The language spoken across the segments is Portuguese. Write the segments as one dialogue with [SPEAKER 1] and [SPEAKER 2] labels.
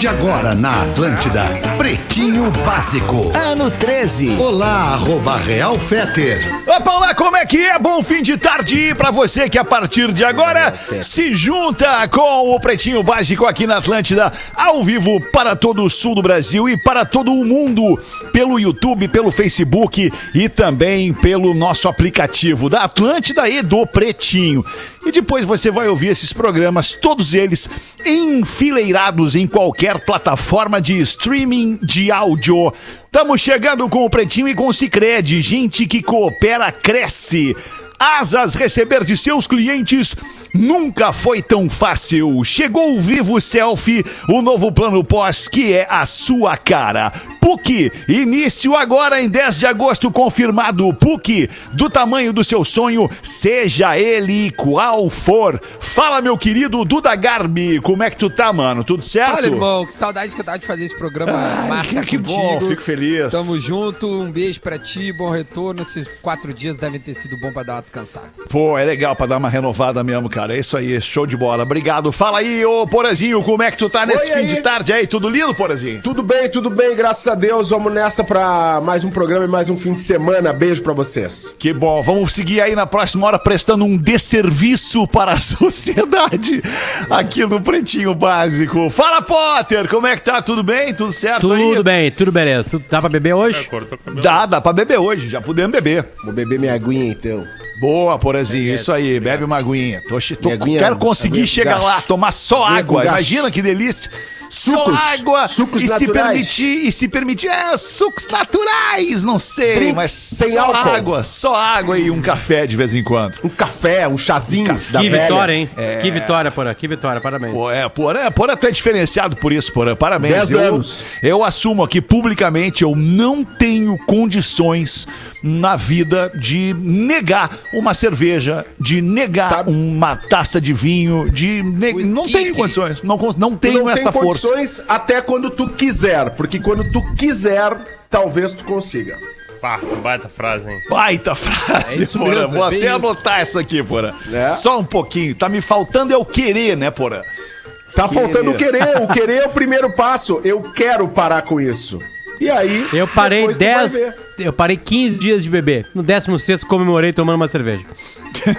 [SPEAKER 1] De agora na Atlântida, Pretinho Básico.
[SPEAKER 2] Ano 13.
[SPEAKER 1] Olá, arroba Real Feter.
[SPEAKER 2] Opa, olá, como é que é? Bom fim de tarde pra você que a partir de agora se junta com o Pretinho Básico aqui na Atlântida, ao vivo para todo o sul do Brasil e para todo o mundo, pelo YouTube, pelo Facebook e também pelo nosso aplicativo da Atlântida e do Pretinho. E depois você vai ouvir esses programas, todos eles enfileirados em qualquer plataforma de streaming de áudio. Estamos chegando com o Pretinho e com o Cicred. Gente que coopera, cresce. Asas receber de seus clientes nunca foi tão fácil. Chegou o Vivo Selfie, o novo plano pós que é a sua cara. PUC, início agora em 10 de agosto confirmado. PUC, do tamanho do seu sonho, seja ele qual for. Fala, meu querido Duda Garbi, como é que tu tá, mano? Tudo certo?
[SPEAKER 3] Olha, irmão, que saudade que eu tava de fazer esse programa
[SPEAKER 2] Ai,
[SPEAKER 3] massa
[SPEAKER 2] que
[SPEAKER 3] contigo.
[SPEAKER 2] bom, fico feliz.
[SPEAKER 3] Tamo junto, um beijo pra ti, bom retorno. Esses quatro dias devem ter sido bom pra dar uma descansada.
[SPEAKER 2] Pô, é legal pra dar uma renovada mesmo, cara. É isso aí, show de bola. Obrigado. Fala aí, ô Porazinho, como é que tu tá nesse
[SPEAKER 4] Oi,
[SPEAKER 2] fim
[SPEAKER 4] aí.
[SPEAKER 2] de tarde aí? Tudo lindo, Porazinho?
[SPEAKER 4] Tudo bem, tudo bem, graças a Deus. Vamos nessa pra mais um programa e mais um fim de semana. Beijo pra vocês.
[SPEAKER 2] Que bom, vamos seguir aí na próxima hora prestando um desserviço para a sociedade aqui no Pretinho Básico. Fala, Potter, como é que tá? Tudo bem? Tudo certo aí?
[SPEAKER 5] Tudo bem, tudo beleza. Tudo, dá pra beber hoje?
[SPEAKER 2] Dá, dá pra beber hoje, já podemos beber.
[SPEAKER 4] Vou beber minha aguinha então.
[SPEAKER 2] Boa, Porazinho, isso aí, bebe uma aguinha. Tô, tô-
[SPEAKER 4] aguinha-
[SPEAKER 2] quero conseguir
[SPEAKER 4] aguinha
[SPEAKER 2] chegar lá,
[SPEAKER 4] gasto.
[SPEAKER 2] tomar só
[SPEAKER 4] Aguinha
[SPEAKER 2] água. Imagina que delícia.
[SPEAKER 4] Sucos,
[SPEAKER 2] só água
[SPEAKER 4] sucos
[SPEAKER 2] e se
[SPEAKER 4] naturais.
[SPEAKER 2] permitir e se permitir, é, sucos naturais, não sei,
[SPEAKER 4] Drinks
[SPEAKER 2] mas
[SPEAKER 4] sem
[SPEAKER 2] só
[SPEAKER 4] álcool.
[SPEAKER 2] água, só água e um café de vez em quando.
[SPEAKER 4] Um café, um chazinho da
[SPEAKER 5] que
[SPEAKER 4] velha.
[SPEAKER 5] vitória, hein? Que vitória, Porã. Que vitória, parabéns.
[SPEAKER 2] Pô, é, Porã, Porã, tu é diferenciado por isso, Porã. Parabéns.
[SPEAKER 4] Dez
[SPEAKER 2] eu,
[SPEAKER 4] anos.
[SPEAKER 2] Eu assumo aqui publicamente, eu não tenho condições na vida de negar uma cerveja, de negar
[SPEAKER 4] Sabe-
[SPEAKER 2] uma taça de vinho, de ne- não tenho condições, não, não tenho
[SPEAKER 4] não
[SPEAKER 2] esta força.
[SPEAKER 4] Condições até quando tu quiser, porque quando tu quiser, talvez tu consiga.
[SPEAKER 6] Pá, baita frase, hein?
[SPEAKER 2] Baita frase,
[SPEAKER 3] É
[SPEAKER 2] Porã. Vou
[SPEAKER 3] é
[SPEAKER 2] até
[SPEAKER 3] isso.
[SPEAKER 2] anotar essa aqui, Porã.
[SPEAKER 4] É.
[SPEAKER 2] Só um pouquinho. Tá me faltando é o querer, né, Porã?
[SPEAKER 4] Tá faltando o querer. O querer é o primeiro passo. Eu quero parar com isso. E aí.
[SPEAKER 5] Eu parei
[SPEAKER 4] depois tu vai
[SPEAKER 5] 10.
[SPEAKER 4] ver.
[SPEAKER 5] Eu parei 15 dias de beber. No 16 comemorei tomando uma cerveja.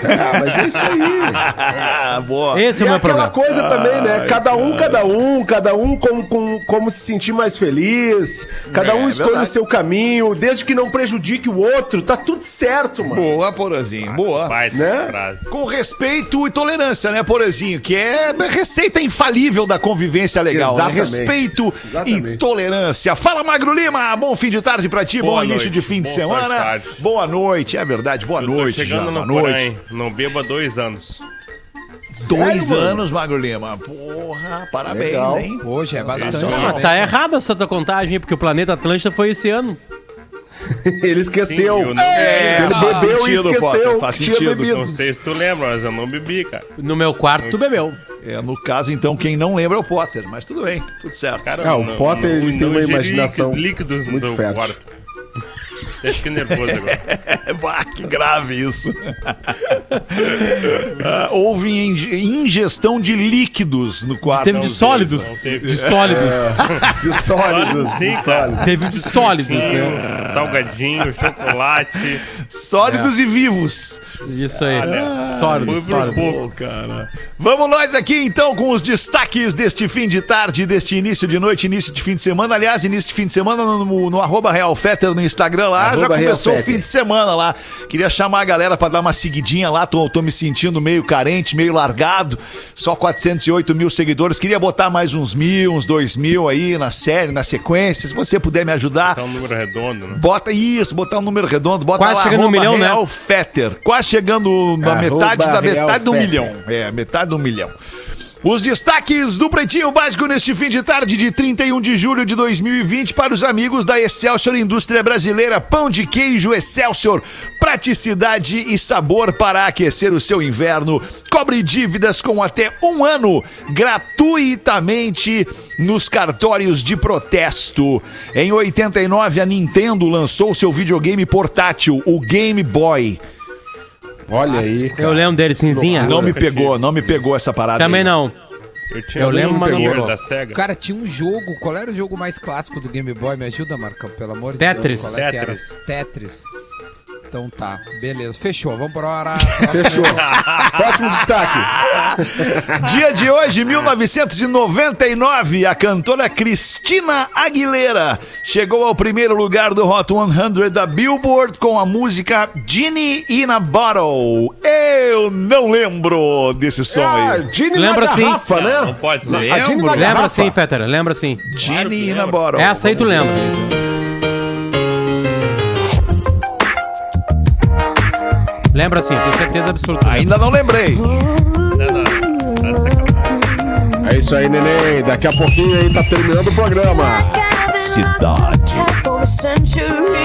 [SPEAKER 4] Ah, mas é isso aí.
[SPEAKER 2] Ah, boa.
[SPEAKER 5] Esse é
[SPEAKER 4] E
[SPEAKER 5] o meu
[SPEAKER 4] aquela
[SPEAKER 5] problema.
[SPEAKER 4] coisa também, né? Cada um, cada um, cada um como, como, como se sentir mais feliz. Cada um escolhe
[SPEAKER 2] verdade.
[SPEAKER 4] o seu caminho, desde que não prejudique o outro, tá tudo certo, mano.
[SPEAKER 2] Boa, Porãzinho, boa.
[SPEAKER 6] Baita
[SPEAKER 4] Né?
[SPEAKER 6] frase.
[SPEAKER 2] Com respeito e tolerância, né, Porazinho? Que é receita infalível da convivência legal. Né?
[SPEAKER 4] Exatamente.
[SPEAKER 2] Respeito e
[SPEAKER 4] Exatamente.
[SPEAKER 2] tolerância. Fala, Magro Lima. Bom fim de tarde pra ti,
[SPEAKER 6] Boa
[SPEAKER 2] bom início
[SPEAKER 6] noite.
[SPEAKER 2] de fim de
[SPEAKER 6] Boa
[SPEAKER 2] semana.
[SPEAKER 6] tarde.
[SPEAKER 2] Boa noite, é verdade. Boa
[SPEAKER 6] Eu tô
[SPEAKER 2] noite.
[SPEAKER 6] chegando
[SPEAKER 2] já,
[SPEAKER 6] no
[SPEAKER 2] boa noite.
[SPEAKER 6] Hein? Não bebo há dois anos.
[SPEAKER 2] Dois
[SPEAKER 4] Sério,
[SPEAKER 2] anos, Magro Lima. Porra, parabéns,
[SPEAKER 4] Legal.
[SPEAKER 2] hein?
[SPEAKER 3] Hoje é bastante. Né?
[SPEAKER 5] Tá errada essa tua contagem? Porque o planeta Atlântida foi esse ano.
[SPEAKER 4] Ele esqueceu.
[SPEAKER 6] Sim, eu não-
[SPEAKER 2] É,
[SPEAKER 4] Ele
[SPEAKER 2] faz
[SPEAKER 4] bebeu e
[SPEAKER 2] sentido,
[SPEAKER 4] esqueceu
[SPEAKER 2] Potter, faz sentido.
[SPEAKER 4] bebido.
[SPEAKER 6] Não sei se tu lembra, mas eu não bebi, cara.
[SPEAKER 5] No meu quarto, tu bebeu.
[SPEAKER 2] É, no caso, então, quem não lembra é o Potter. Mas tudo bem, tudo certo.
[SPEAKER 6] Cara,
[SPEAKER 4] Ah, o
[SPEAKER 6] não-
[SPEAKER 4] Potter,
[SPEAKER 6] não-
[SPEAKER 4] ele tem
[SPEAKER 6] não
[SPEAKER 4] uma imaginação
[SPEAKER 6] líquidos
[SPEAKER 4] muito fértil.
[SPEAKER 6] quarto. Até fiquei nervoso agora.
[SPEAKER 2] Bah, que grave isso. Ah, houve inge- ingestão de líquidos no quarto.
[SPEAKER 5] Teve de sólidos.
[SPEAKER 6] não teve.
[SPEAKER 5] De sólidos.
[SPEAKER 4] De sólidos,
[SPEAKER 6] Sim,
[SPEAKER 4] de sólidos.
[SPEAKER 5] Teve de sólidos, né?
[SPEAKER 6] Salgadinho, chocolate.
[SPEAKER 2] Sólidos e vivos.
[SPEAKER 5] Isso aí.
[SPEAKER 6] Olha,
[SPEAKER 5] Sólidos,
[SPEAKER 6] foi
[SPEAKER 5] sólidos.
[SPEAKER 6] pouco.
[SPEAKER 2] Pô, cara. Vamos nós aqui então com os destaques deste fim de tarde, deste início de noite, início de fim de semana. Aliás, início de fim de semana no, no, no arroba Real Fetter no Instagram lá. Já começou o fim de semana lá. Queria chamar a galera pra dar uma seguidinha lá. Tô, tô me sentindo meio carente, meio largado. Só 408 mil seguidores. Queria botar mais uns mil, uns dois mil aí na série, na sequência. Se você puder me ajudar.
[SPEAKER 6] É um número redondo, né?
[SPEAKER 2] Bota isso, botar um número redondo, bota
[SPEAKER 5] Quase
[SPEAKER 2] lá,
[SPEAKER 5] chegando no
[SPEAKER 2] arroba
[SPEAKER 5] milhão, né?
[SPEAKER 2] Real Fetter. Quase chegando na
[SPEAKER 4] Arroba
[SPEAKER 2] metade da
[SPEAKER 4] Real
[SPEAKER 2] metade do
[SPEAKER 4] Fetter.
[SPEAKER 2] milhão. É, metade do milhão. Os destaques do Pretinho Básico neste fim de tarde de 31 de julho de 2020 para os amigos da Excelsior Indústria Brasileira. Pão de queijo Excelsior. Praticidade e sabor para aquecer o seu inverno. Cobre dívidas com até um ano gratuitamente nos cartórios de protesto. Em 89, a Nintendo lançou seu videogame portátil, o Game Boy.
[SPEAKER 4] Olha aí.
[SPEAKER 5] Eu lembro dele, cinzinha.
[SPEAKER 2] Não me pegou, não me pegou essa parada.
[SPEAKER 5] Também
[SPEAKER 2] aí.
[SPEAKER 5] não.
[SPEAKER 6] Eu, tinha
[SPEAKER 5] Eu lembro, mas não
[SPEAKER 6] pegou
[SPEAKER 5] pegou.
[SPEAKER 6] da SEGA.
[SPEAKER 3] Cara, tinha um jogo. Qual era o jogo mais clássico do Game Boy? Me ajuda, Marcão, pelo amor de
[SPEAKER 5] Tetris.
[SPEAKER 3] Deus. Qual é que era?
[SPEAKER 6] Tetris.
[SPEAKER 3] Tetris. Então tá, beleza. Fechou, vambora.
[SPEAKER 4] Fechou. Próximo destaque.
[SPEAKER 2] Dia de hoje, 1999, a cantora Cristina Aguilera chegou ao primeiro lugar do Hot 100 da Billboard com a música Genie in a Bottle. Eu não lembro desse som
[SPEAKER 4] Ah,
[SPEAKER 2] aí.
[SPEAKER 5] Lembra
[SPEAKER 4] na
[SPEAKER 5] sim.
[SPEAKER 4] garrafa,
[SPEAKER 6] Não,
[SPEAKER 4] né?
[SPEAKER 6] não pode ser.
[SPEAKER 4] Na
[SPEAKER 5] Lembra
[SPEAKER 4] garrafa.
[SPEAKER 5] sim, Fetter, lembra sim.
[SPEAKER 6] Claro
[SPEAKER 2] Genie in a
[SPEAKER 6] lembro.
[SPEAKER 2] Bottle.
[SPEAKER 5] Essa aí tu lembra. Lembra sim, tenho certeza absoluta.
[SPEAKER 2] Ainda não lembrei.
[SPEAKER 4] É isso aí, neném. Daqui a pouquinho aí tá terminando o programa.
[SPEAKER 2] Cidade.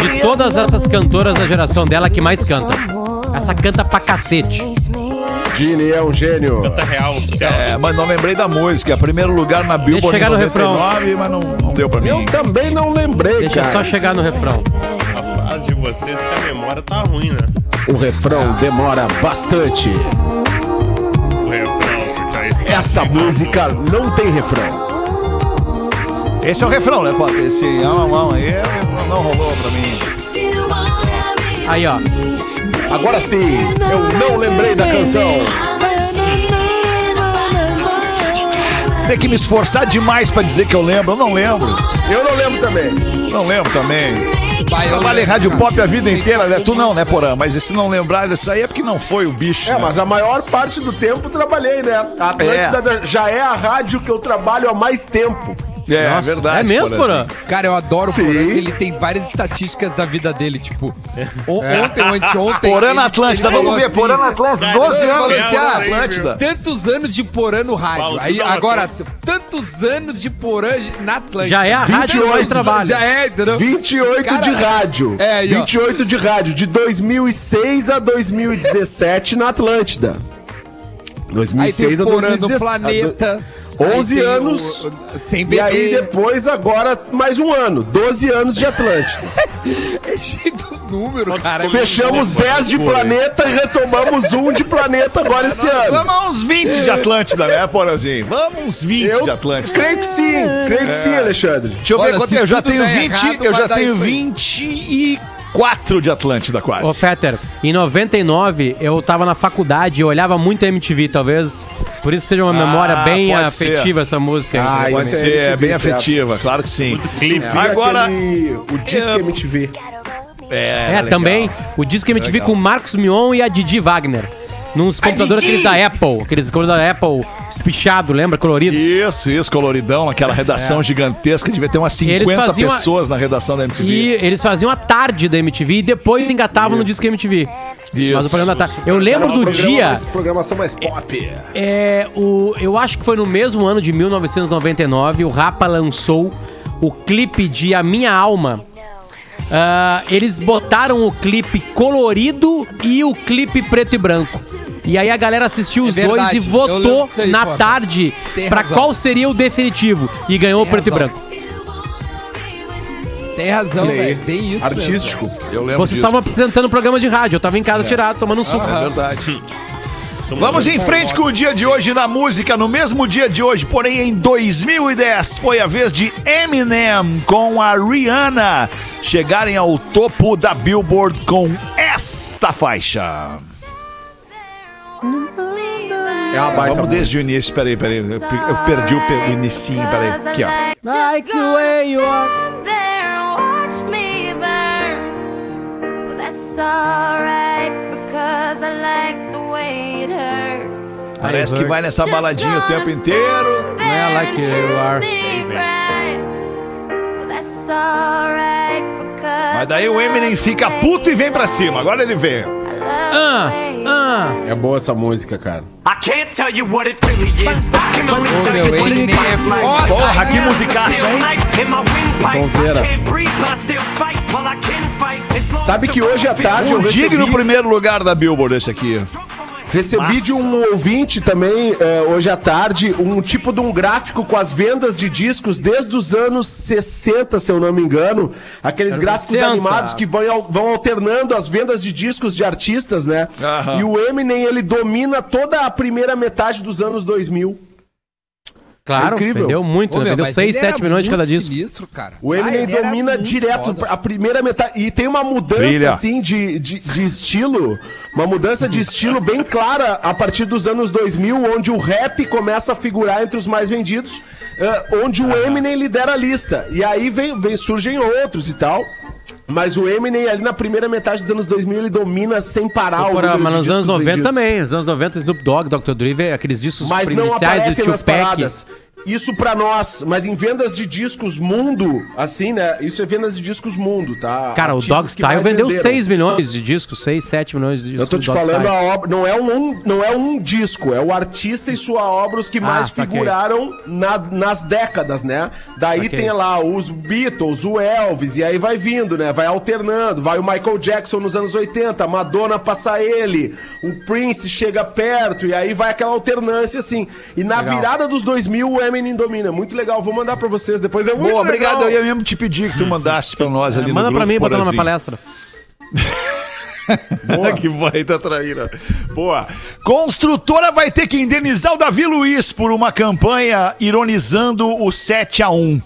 [SPEAKER 5] De todas essas cantoras da geração dela, que mais canta. Essa canta pra cacete.
[SPEAKER 4] Gini é um gênio.
[SPEAKER 6] Tá real, oficial.
[SPEAKER 2] É, mas não lembrei da música. Primeiro lugar na Billboard
[SPEAKER 5] chegar no refrão.
[SPEAKER 2] 99, mas não, não deu pra
[SPEAKER 4] Eu
[SPEAKER 2] mim.
[SPEAKER 4] também não lembrei,
[SPEAKER 5] Deixa
[SPEAKER 4] cara.
[SPEAKER 5] só chegar no refrão.
[SPEAKER 6] De vocês que a memória tá ruim, né?
[SPEAKER 4] O refrão demora bastante.
[SPEAKER 6] O refrão já está
[SPEAKER 4] Esta
[SPEAKER 6] chegando.
[SPEAKER 4] música não tem refrão.
[SPEAKER 2] Esse é o refrão, né, Potter? Esse não, aí é- não rolou pra mim.
[SPEAKER 5] Aí, ó.
[SPEAKER 4] Agora sim, eu não lembrei da canção.
[SPEAKER 2] Tem que me esforçar demais pra dizer que eu lembro. Eu não lembro.
[SPEAKER 4] Eu não lembro também.
[SPEAKER 2] Não lembro também. Trabalhei em rádio pop a vida inteira, né? Tu não, né, Porã? Mas se não lembrar dessa aí é porque não foi o bicho.
[SPEAKER 4] É,
[SPEAKER 2] né?
[SPEAKER 4] mas a maior parte do tempo trabalhei, né? A Atlântida já é a rádio que eu trabalho há mais tempo.
[SPEAKER 2] É,
[SPEAKER 5] Nossa,
[SPEAKER 2] verdade.
[SPEAKER 5] É mesmo, Porã?
[SPEAKER 3] Cara, eu adoro o
[SPEAKER 4] Sim.
[SPEAKER 3] Porã, que ele tem várias estatísticas da vida dele, tipo, o- ontem ou anteontem...
[SPEAKER 2] Porã na Atlântida, vamos ver.
[SPEAKER 3] assim,
[SPEAKER 2] Porã na Atlântida. 12
[SPEAKER 3] Ele falou
[SPEAKER 2] anos de Atlântida.
[SPEAKER 3] Tantos anos de Porã no rádio.
[SPEAKER 6] Paulo,
[SPEAKER 3] Aí, agora, tantos anos de Porã na Atlântida.
[SPEAKER 5] Já é a rádio
[SPEAKER 4] 28,
[SPEAKER 5] trabalha.
[SPEAKER 3] Já é, entendeu?
[SPEAKER 4] 28
[SPEAKER 3] Cara,
[SPEAKER 4] de rádio.
[SPEAKER 3] é, aí, ó.
[SPEAKER 4] 28 de rádio, de 2006 a 2017 na Atlântida.
[SPEAKER 3] Aí
[SPEAKER 4] 2006
[SPEAKER 3] tem
[SPEAKER 4] a
[SPEAKER 3] Porã no
[SPEAKER 4] 2017.
[SPEAKER 3] planeta.
[SPEAKER 4] 11
[SPEAKER 3] Aí tem
[SPEAKER 4] anos.
[SPEAKER 3] o- sem
[SPEAKER 4] E
[SPEAKER 3] bebê.
[SPEAKER 4] aí depois, agora, mais um ano. 12 anos de Atlântida.
[SPEAKER 3] É cheio dos números, cara.
[SPEAKER 4] Fechamos 10 de planeta e retomamos um de planeta agora esse ano.
[SPEAKER 2] Vamos a uns 20 de Atlântida, né, Porãzinho? Vamos uns 20 de
[SPEAKER 4] Eu
[SPEAKER 2] Atlântida.
[SPEAKER 4] creio que sim, creio que sim, Alexandre.
[SPEAKER 2] Deixa eu ver
[SPEAKER 3] Olha,
[SPEAKER 2] quanto é. Eu já tenho
[SPEAKER 3] der
[SPEAKER 2] 20,
[SPEAKER 3] errado,
[SPEAKER 2] eu já tenho
[SPEAKER 3] isso aí.
[SPEAKER 2] 24 de Atlântida quase.
[SPEAKER 5] Ô, Fetter, em 99 eu tava na faculdade e eu olhava muito MTV, talvez. Por isso seja uma memória
[SPEAKER 2] Ah,
[SPEAKER 5] bem
[SPEAKER 2] pode ser.
[SPEAKER 5] afetiva essa música.
[SPEAKER 4] Ah.
[SPEAKER 2] Pode
[SPEAKER 4] é
[SPEAKER 2] ser, é
[SPEAKER 4] MTV,
[SPEAKER 2] bem
[SPEAKER 4] certo.
[SPEAKER 2] afetiva, claro que sim.
[SPEAKER 6] Clipe.
[SPEAKER 4] Vi
[SPEAKER 2] Agora-
[SPEAKER 4] aquele- o Disque
[SPEAKER 2] É.
[SPEAKER 4] MTV.
[SPEAKER 2] É,
[SPEAKER 5] É, também o disco MTV
[SPEAKER 2] Legal.
[SPEAKER 5] com Marcos Mion e a Didi Wagner. Nos computadores aqueles da Apple, aqueles computadores da Apple espichado, lembra? Coloridos.
[SPEAKER 2] Isso, isso, coloridão, aquela redação gigantesca, devia ter umas 50
[SPEAKER 5] Eles faziam a-
[SPEAKER 2] pessoas na redação da MTV.
[SPEAKER 5] E eles faziam a tarde da MTV e depois engatavam no disco MTV.
[SPEAKER 2] Isso.
[SPEAKER 5] Mas o programa da tarde. Eu lembro do dia.
[SPEAKER 4] Programação mais pop.
[SPEAKER 5] É, o, eu acho que foi no mesmo ano de 1999, o Rapa lançou o clipe de A Minha Alma. Ah, eles botaram o clipe colorido e o clipe preto e branco. E aí a galera assistiu os
[SPEAKER 3] É
[SPEAKER 5] dois e votou
[SPEAKER 3] aí,
[SPEAKER 5] na
[SPEAKER 3] pô.
[SPEAKER 5] tarde
[SPEAKER 3] razão.
[SPEAKER 5] qual seria o definitivo. E ganhou o
[SPEAKER 3] Tem
[SPEAKER 5] preto e
[SPEAKER 3] razão.
[SPEAKER 5] branco.
[SPEAKER 3] Tem razão,
[SPEAKER 4] Isso aí.
[SPEAKER 3] velho. Bem isso
[SPEAKER 4] Artístico.
[SPEAKER 2] Eu lembro
[SPEAKER 5] Vocês estavam apresentando o programa de rádio, eu tava em casa tirado, tomando um suco.
[SPEAKER 2] É verdade. Vamos em frente com o dia de hoje na música. No mesmo dia de hoje, porém em 2010, foi a vez de Eminem com a Rihanna chegarem ao topo da Billboard com esta faixa.
[SPEAKER 4] É uma baita
[SPEAKER 2] Vamos desde o início, peraí, peraí. Eu pe- eu perdi o, pe- o inicinho, peraí. Aqui, ó.
[SPEAKER 5] Like the way you are.
[SPEAKER 7] Watch me burn. Well, that's alright because I like the way it hurts.
[SPEAKER 2] Parece que vai nessa baladinha o tempo inteiro.
[SPEAKER 5] é like you are.
[SPEAKER 2] Mas daí o Eminem fica puto e vem pra cima. Agora ele vem.
[SPEAKER 5] Ah, ah.
[SPEAKER 4] É boa essa música, cara.
[SPEAKER 2] Porra, que musicaço, hein?
[SPEAKER 4] Sonzeira. Sabe que hoje à tarde eu
[SPEAKER 2] Um
[SPEAKER 4] recebi,
[SPEAKER 2] digno primeiro lugar da Billboard esse aqui.
[SPEAKER 4] Recebi de um ouvinte também, eh, hoje à tarde, um tipo de um gráfico com as vendas de discos desde os anos 60, se eu não me engano. Aqueles gráficos
[SPEAKER 5] 60.
[SPEAKER 4] animados que vão, vão alternando as vendas de discos de artistas, né?
[SPEAKER 2] Aham.
[SPEAKER 4] E o Eminem, ele domina toda a primeira metade dos anos 2000.
[SPEAKER 5] Claro,
[SPEAKER 4] É
[SPEAKER 5] vendeu muito,
[SPEAKER 3] Ô,
[SPEAKER 5] né?
[SPEAKER 3] meu,
[SPEAKER 5] Vendeu
[SPEAKER 3] mas
[SPEAKER 5] 6,
[SPEAKER 3] ele era
[SPEAKER 5] 7 milhões de cada disco.
[SPEAKER 3] sinistro, cara.
[SPEAKER 4] O
[SPEAKER 3] Ah,
[SPEAKER 4] Eminem
[SPEAKER 3] ele era
[SPEAKER 4] domina
[SPEAKER 3] muito
[SPEAKER 4] direto
[SPEAKER 3] foda.
[SPEAKER 4] a primeira metade. E tem uma mudança,
[SPEAKER 2] Brilha.
[SPEAKER 4] assim, de, de, de estilo. Uma mudança de estilo bem clara a partir dos anos 2000, onde o rap começa a figurar entre os mais vendidos, eh, onde o Eminem lidera a lista. E aí vem, vem, surgem outros e tal. Mas o Eminem, ali na primeira metade dos anos 2000, ele domina sem parar
[SPEAKER 5] Porra,
[SPEAKER 4] número
[SPEAKER 5] mas nos anos
[SPEAKER 4] discos
[SPEAKER 5] 90
[SPEAKER 4] vendidos.
[SPEAKER 5] também. Nos anos 90, Snoop Dogg, Dr. Dre, aqueles discos
[SPEAKER 4] Mas não
[SPEAKER 5] iniciais
[SPEAKER 4] aparece
[SPEAKER 5] do
[SPEAKER 4] nas
[SPEAKER 5] Tupac.
[SPEAKER 4] paradas. Isso pra nós, mas em vendas de discos mundo, assim, né? Isso é vendas de discos mundo, tá?
[SPEAKER 5] Cara, o
[SPEAKER 4] Artistas
[SPEAKER 5] Dog
[SPEAKER 4] que
[SPEAKER 5] Style
[SPEAKER 4] mais
[SPEAKER 5] vendeu
[SPEAKER 4] venderam.
[SPEAKER 5] 6 milhões de discos, 6, 7 milhões de discos.
[SPEAKER 4] Eu tô te falando
[SPEAKER 5] Style.
[SPEAKER 4] a obra, não é um, não é um disco, é o artista e sua obra os que mais
[SPEAKER 5] Ah, saquei.
[SPEAKER 4] figuraram na- nas décadas, né? Daí
[SPEAKER 5] Saquei.
[SPEAKER 4] tem lá os Beatles, o Elvis, e aí vai vindo, né? Vai alternando, vai o Michael Jackson nos anos 80, a Madonna passa ele, o Prince chega perto, e aí vai aquela alternância assim. E na
[SPEAKER 5] Legal.
[SPEAKER 4] virada dos 2000 o Eminem domina. Muito legal, vou mandar pra vocês depois. É muito
[SPEAKER 2] Boa, obrigado.
[SPEAKER 4] legal.
[SPEAKER 2] Eu ia mesmo te pedir que tu mandasse pra nós ali
[SPEAKER 5] É, Manda
[SPEAKER 2] no
[SPEAKER 5] pra mim, botar na palestra.
[SPEAKER 2] que baita traíra. Boa. Construtora vai ter que indenizar o Davi Luiz por uma campanha ironizando o 7 a 1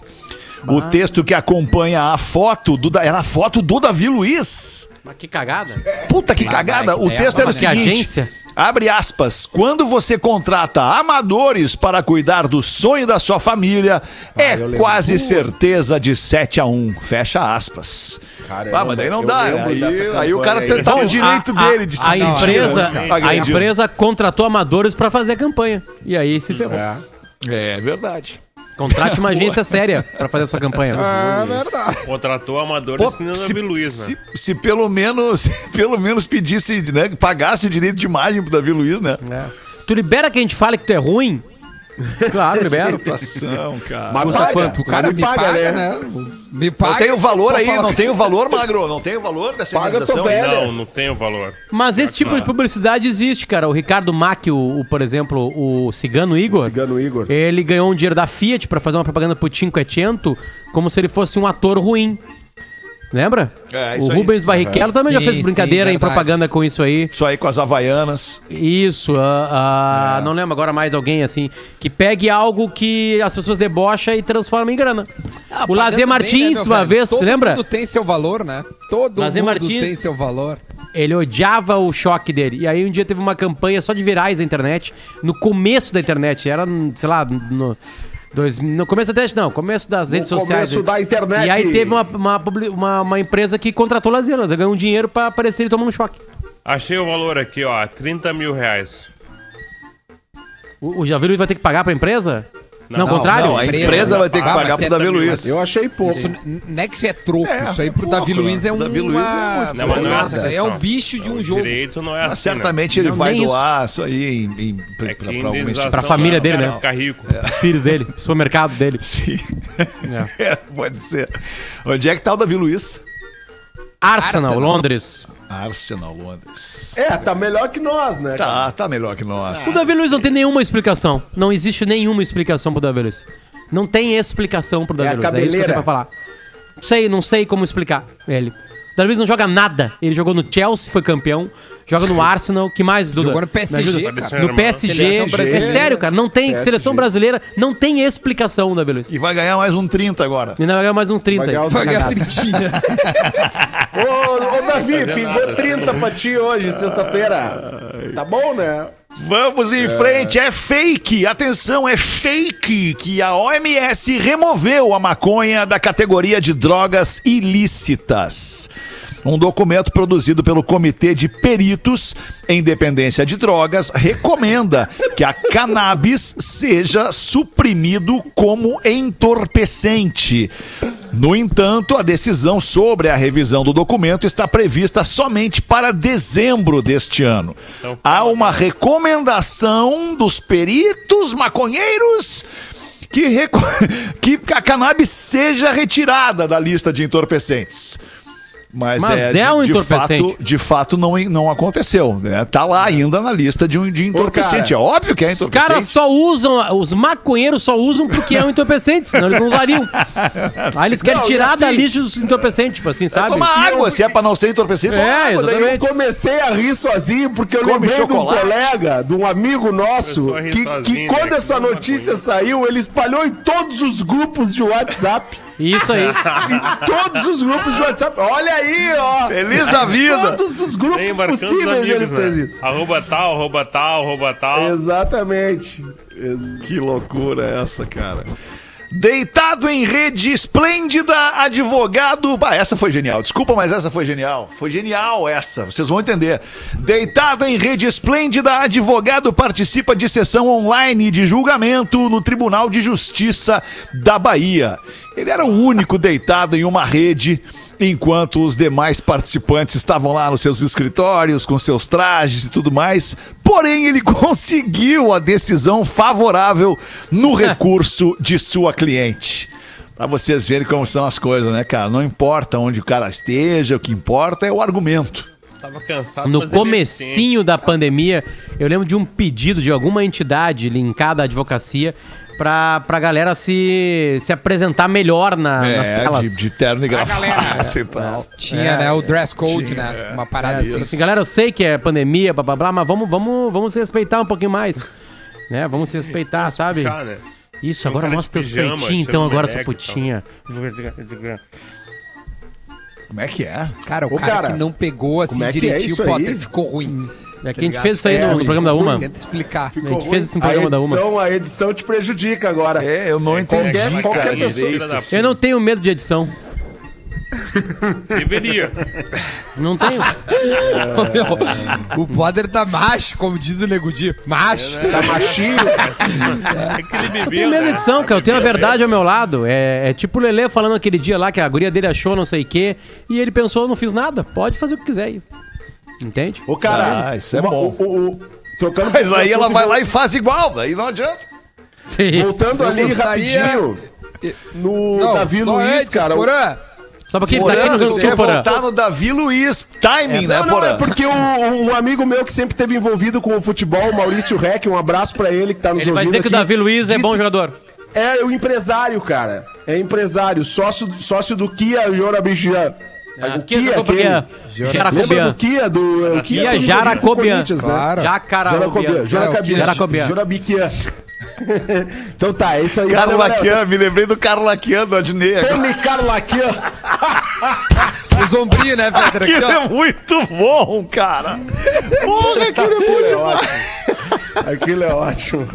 [SPEAKER 2] O texto que acompanha a foto do era a foto do Davi Luiz.
[SPEAKER 5] Mas que cagada.
[SPEAKER 2] Puta que cagada. O
[SPEAKER 3] é,
[SPEAKER 2] texto era o seguinte:
[SPEAKER 5] agência?
[SPEAKER 2] Abre aspas. Quando você contrata amadores para cuidar do sonho da sua família, é quase certeza de 7 a 1 Fecha aspas.
[SPEAKER 4] Caramba,
[SPEAKER 2] ah, mas daí não dá. Aí, aí o cara tá o direito
[SPEAKER 5] a,
[SPEAKER 2] dele de se
[SPEAKER 5] a
[SPEAKER 2] sentir,
[SPEAKER 5] empresa,
[SPEAKER 2] né,
[SPEAKER 5] a empresa contratou amadores pra fazer a campanha. E aí se ferrou.
[SPEAKER 4] É.
[SPEAKER 2] É verdade.
[SPEAKER 5] Contrate uma agência séria pra fazer a sua campanha.
[SPEAKER 3] É verdade.
[SPEAKER 6] Contratou amadores
[SPEAKER 2] Pô, se,
[SPEAKER 6] Luiz, né?
[SPEAKER 2] se, se pelo menos, pelo menos pedisse, né, pagasse o direito de imagem pro Davi Luiz, né?
[SPEAKER 5] Tu libera que a gente fale que tu é ruim? Claro, libero.
[SPEAKER 2] Situação, cara.
[SPEAKER 4] Mas
[SPEAKER 5] Custa
[SPEAKER 4] paga,
[SPEAKER 5] quanto?
[SPEAKER 3] O cara me paga, né? Me paga.
[SPEAKER 2] Não tem o valor aí, não tem o valor, Magro, não tem o valor dessa
[SPEAKER 4] Paga tua velha.
[SPEAKER 6] Não, não tem o valor.
[SPEAKER 5] Mas esse tipo de publicidade existe, cara. O Ricardo Mack, o, o, por exemplo, o Cigano Igor,
[SPEAKER 4] Cigano Igor.
[SPEAKER 5] ele ganhou um dinheiro da Fiat pra fazer uma propaganda pro Cinquecento como se ele fosse um ator ruim. Lembra?
[SPEAKER 2] É,
[SPEAKER 5] o
[SPEAKER 2] isso aí.
[SPEAKER 5] Rubens Barrichello também já
[SPEAKER 3] Sim,
[SPEAKER 5] fez
[SPEAKER 3] sim,
[SPEAKER 5] brincadeira em
[SPEAKER 3] verdade.
[SPEAKER 5] propaganda com isso aí.
[SPEAKER 2] Isso aí com as Havaianas.
[SPEAKER 5] Isso, ah, ah, não lembro agora mais alguém assim, que pegue algo que as pessoas debocham e transforma em grana.
[SPEAKER 3] Ah,
[SPEAKER 5] o Lazer Martins,
[SPEAKER 3] bem, né,
[SPEAKER 5] uma vez,
[SPEAKER 3] Todo
[SPEAKER 5] você lembra?
[SPEAKER 3] mundo tem seu valor, né? Todo
[SPEAKER 5] Lazer
[SPEAKER 3] mundo
[SPEAKER 5] Martins.
[SPEAKER 3] tem seu valor.
[SPEAKER 5] Ele odiava o choque dele. E aí um dia teve uma campanha só de virais da internet, no começo da internet, era, sei lá, no, dois, no começo da não, começo das redes sociais.
[SPEAKER 4] começo da internet.
[SPEAKER 5] E aí teve uma, uma, uma, uma empresa que contratou Lazer ganhou um dinheiro pra aparecer ele tomando um choque.
[SPEAKER 6] Achei o valor aqui, ó, 30 mil reais.
[SPEAKER 5] O, o Javiru vai ter que pagar pra empresa? Não,
[SPEAKER 6] Não,
[SPEAKER 5] ao contrário?
[SPEAKER 2] Não, a
[SPEAKER 3] empresa
[SPEAKER 2] empresa vai ter que pagar pro Davi
[SPEAKER 6] é
[SPEAKER 2] Luiz.
[SPEAKER 4] Eu achei pouco.
[SPEAKER 3] Isso não é que isso é troco.
[SPEAKER 2] É,
[SPEAKER 3] isso aí pro
[SPEAKER 2] pouco,
[SPEAKER 3] Davi Luiz é um.
[SPEAKER 2] Davi Luiz é muito
[SPEAKER 6] Não, é
[SPEAKER 3] Nossa,
[SPEAKER 6] assim,
[SPEAKER 3] é o bicho de um jogo.
[SPEAKER 6] direito não é assim, né?
[SPEAKER 2] certamente ele vai
[SPEAKER 5] nem
[SPEAKER 2] doar isso, aí em, em, pra,
[SPEAKER 6] É
[SPEAKER 2] pra, alguma
[SPEAKER 5] Pra família
[SPEAKER 6] é
[SPEAKER 5] dele, né?
[SPEAKER 6] Ficar rico.
[SPEAKER 5] Os filhos dele, o supermercado dele.
[SPEAKER 2] Sim. É, pode ser. Onde é que tá o Davi Luiz?
[SPEAKER 5] Arsenal,
[SPEAKER 3] Arsenal.
[SPEAKER 5] Londres.
[SPEAKER 2] Arsenal, Londres.
[SPEAKER 4] É, tá melhor que nós, né? cara?
[SPEAKER 2] Tá, tá melhor que nós.
[SPEAKER 5] O Davi Luiz não tem nenhuma explicação. Não existe nenhuma explicação pro Davi Luiz. Não tem explicação pro Davi
[SPEAKER 4] É a
[SPEAKER 5] Luiz. É isso que eu tenho pra falar. Não sei, não sei como explicar ele. O Davi Luiz não joga nada. Ele jogou no Chelsea, foi campeão. Joga no Arsenal. que mais, Duda?
[SPEAKER 3] Jogou no PSG, cara.
[SPEAKER 5] No PSG. É sério, cara. Não tem.
[SPEAKER 4] PSG.
[SPEAKER 5] Seleção brasileira não tem explicação, Davi Luiz.
[SPEAKER 2] E vai ganhar mais um 30 agora.
[SPEAKER 5] E ainda vai ganhar mais um 30
[SPEAKER 4] Vai ganhar
[SPEAKER 3] Vai ganhar
[SPEAKER 5] Cagada.
[SPEAKER 3] trintinha.
[SPEAKER 4] Ô, ô, Davi, pingou 30 pra ti hoje, sexta-feira. Tá bom, né?
[SPEAKER 2] Vamos em frente, é fake, atenção, é fake que a OMS removeu a maconha da categoria de drogas ilícitas. Um documento produzido pelo Comitê de Peritos em Dependência de Drogas recomenda que a cannabis seja suprimido como entorpecente. No entanto, a decisão sobre a revisão do documento está prevista somente para dezembro deste ano. Há uma recomendação dos peritos maconheiros que, que a cannabis seja retirada da lista de entorpecentes. Mas,
[SPEAKER 5] Mas
[SPEAKER 2] é,
[SPEAKER 5] é um
[SPEAKER 2] de, de
[SPEAKER 5] entorpecente.
[SPEAKER 2] fato, de fato não, não aconteceu. Né? Tá lá ainda na lista de, um, de entorpecente.
[SPEAKER 4] cara,
[SPEAKER 2] é óbvio que é
[SPEAKER 5] Os
[SPEAKER 2] entorpecente.
[SPEAKER 5] caras só usam, os maconheiros só usam porque é um entorpecente, senão eles não usariam. Aí eles querem
[SPEAKER 4] Não,
[SPEAKER 5] tirar da
[SPEAKER 4] assim-
[SPEAKER 5] lista os entorpecentes, tipo assim,
[SPEAKER 2] É
[SPEAKER 5] sabe?
[SPEAKER 2] tomar água, se é pra não ser entorpecente, toma
[SPEAKER 5] É,
[SPEAKER 2] água. Daí.
[SPEAKER 4] Eu comecei a rir sozinho porque eu
[SPEAKER 2] Come
[SPEAKER 4] lembrei
[SPEAKER 2] chocolate.
[SPEAKER 4] de um colega, de um amigo nosso, que,
[SPEAKER 6] sozinho,
[SPEAKER 4] que
[SPEAKER 6] né?
[SPEAKER 4] quando
[SPEAKER 6] Que
[SPEAKER 4] essa notícia saiu, ele espalhou em todos os grupos de WhatsApp.
[SPEAKER 5] Isso aí.
[SPEAKER 4] Em todos os grupos de WhatsApp. Olha aí, ó.
[SPEAKER 2] Feliz da vida.
[SPEAKER 4] Todos os grupos possíveis ele
[SPEAKER 6] amigos,
[SPEAKER 4] fez
[SPEAKER 6] né?
[SPEAKER 4] isso.
[SPEAKER 6] Arroba tal, arroba tal, arroba tal.
[SPEAKER 4] Exatamente.
[SPEAKER 2] Que loucura é essa, cara. Deitado em rede esplêndida, advogado. Ah, essa foi genial. Desculpa, mas essa foi genial. Foi genial essa. Vocês vão entender. Deitado em rede esplêndida, advogado participa de sessão online de julgamento no Tribunal de Justiça da Bahia. Ele era o único deitado em uma rede, enquanto os demais participantes estavam lá nos seus escritórios, com seus trajes e tudo mais. Porém, ele conseguiu a decisão favorável no recurso de sua cliente. Pra vocês verem como são as coisas, né, cara? Não importa onde o cara esteja, o que importa é o argumento.
[SPEAKER 6] Tava cansado.
[SPEAKER 5] No comecinho da pandemia, eu lembro de um pedido de alguma entidade linkada à advocacia pra, pra galera se, se apresentar melhor na, nas
[SPEAKER 2] É,
[SPEAKER 5] telas.
[SPEAKER 2] de, de terno e gravata e tal.
[SPEAKER 3] Tinha, né, o dress code, né? Uma parada assim.
[SPEAKER 5] Assim, galera, eu sei que é pandemia, blá blá blá, mas vamos, vamos, vamos se respeitar um pouquinho mais. Né? Vamos se respeitar, sabe?
[SPEAKER 6] Puxar, né?
[SPEAKER 5] Isso,
[SPEAKER 6] Tem um
[SPEAKER 5] agora
[SPEAKER 6] de
[SPEAKER 5] mostra teus
[SPEAKER 6] pijama,
[SPEAKER 5] peitinhos, então, agora sua putinha.
[SPEAKER 2] Como é que é?
[SPEAKER 3] Cara, o
[SPEAKER 4] Ô,
[SPEAKER 3] cara,
[SPEAKER 4] cara,
[SPEAKER 3] que não pegou assim
[SPEAKER 4] é é
[SPEAKER 3] direitinho
[SPEAKER 4] isso
[SPEAKER 3] o
[SPEAKER 4] aí?
[SPEAKER 3] Potter ficou ruim.
[SPEAKER 5] É que
[SPEAKER 3] Tá
[SPEAKER 5] a gente
[SPEAKER 3] ligado?
[SPEAKER 5] fez isso aí
[SPEAKER 4] É,
[SPEAKER 5] no, no programa da Uma.
[SPEAKER 3] Tenta explicar.
[SPEAKER 5] A gente fez isso no programa da Uma.
[SPEAKER 4] edição, a edição te prejudica agora.
[SPEAKER 2] É, eu não entendi,
[SPEAKER 4] qualquer- qualquer
[SPEAKER 2] cara.
[SPEAKER 4] pessoa-
[SPEAKER 5] Eu não tenho medo de edição.
[SPEAKER 6] Deveria.
[SPEAKER 5] Não tenho.
[SPEAKER 3] Meu, o Potter tá macho, como diz o Nego Di. Macho.
[SPEAKER 4] Tá machinho.
[SPEAKER 6] É que ele
[SPEAKER 5] Eu
[SPEAKER 6] bebeu.
[SPEAKER 5] tenho medo de
[SPEAKER 6] né?
[SPEAKER 5] edição, cara. Eu tenho a
[SPEAKER 6] Bebeu,
[SPEAKER 5] verdade ao meu lado. É, é tipo o Lelê falando aquele dia lá que a guria dele achou não sei o quê. E ele pensou, não fiz nada. Pode fazer o que quiser aí. Entende?
[SPEAKER 4] Ô, cara,
[SPEAKER 2] Ah, isso é
[SPEAKER 4] uma-
[SPEAKER 2] bom.
[SPEAKER 4] o- o- o- trocando
[SPEAKER 2] Mas aí ela vai lá e faz igual, daí não adianta.
[SPEAKER 4] Voltando ali
[SPEAKER 3] gostaria-
[SPEAKER 4] rapidinho. No Davi
[SPEAKER 3] só
[SPEAKER 4] Luiz,
[SPEAKER 3] antes,
[SPEAKER 4] cara. o-
[SPEAKER 3] Porã,
[SPEAKER 5] Só porque ele tá aqui no Rio do Sul, Porã.
[SPEAKER 2] voltar no Davi Luiz. Timing, né,
[SPEAKER 4] Não, não,
[SPEAKER 2] Porã?
[SPEAKER 4] é porque um, um amigo meu que sempre esteve envolvido com o futebol, o Maurício Reck, um abraço pra ele que tá nos
[SPEAKER 5] Ele vai
[SPEAKER 4] ouvindo
[SPEAKER 5] dizer que o
[SPEAKER 4] aqui,
[SPEAKER 5] Davi Luiz é
[SPEAKER 4] disse-
[SPEAKER 5] bom jogador.
[SPEAKER 4] É o empresário, cara. É empresário, sócio, sócio do Kia Jorabijan.
[SPEAKER 5] Ah,
[SPEAKER 4] o
[SPEAKER 5] Kia
[SPEAKER 4] Kia,
[SPEAKER 5] Jaracobian.
[SPEAKER 4] aquele. Do Kia? Do, é, o
[SPEAKER 5] Kia
[SPEAKER 4] tem
[SPEAKER 5] Jaracobian.
[SPEAKER 4] Né?
[SPEAKER 3] Claro.
[SPEAKER 5] Jacaracobian.
[SPEAKER 4] Jaracobian. Então tá, é isso aí.
[SPEAKER 2] Carlos
[SPEAKER 4] Agora,
[SPEAKER 2] Laquian, me lembrei do Carlos Laquian do Adnei.
[SPEAKER 4] Tony Carlaquian.
[SPEAKER 3] os ombrinhos, né, Petra? Aqui,
[SPEAKER 2] Aquilo é muito bom, cara. Porra, aquilo é bom
[SPEAKER 4] é
[SPEAKER 2] demais.
[SPEAKER 4] Aquilo é ótimo.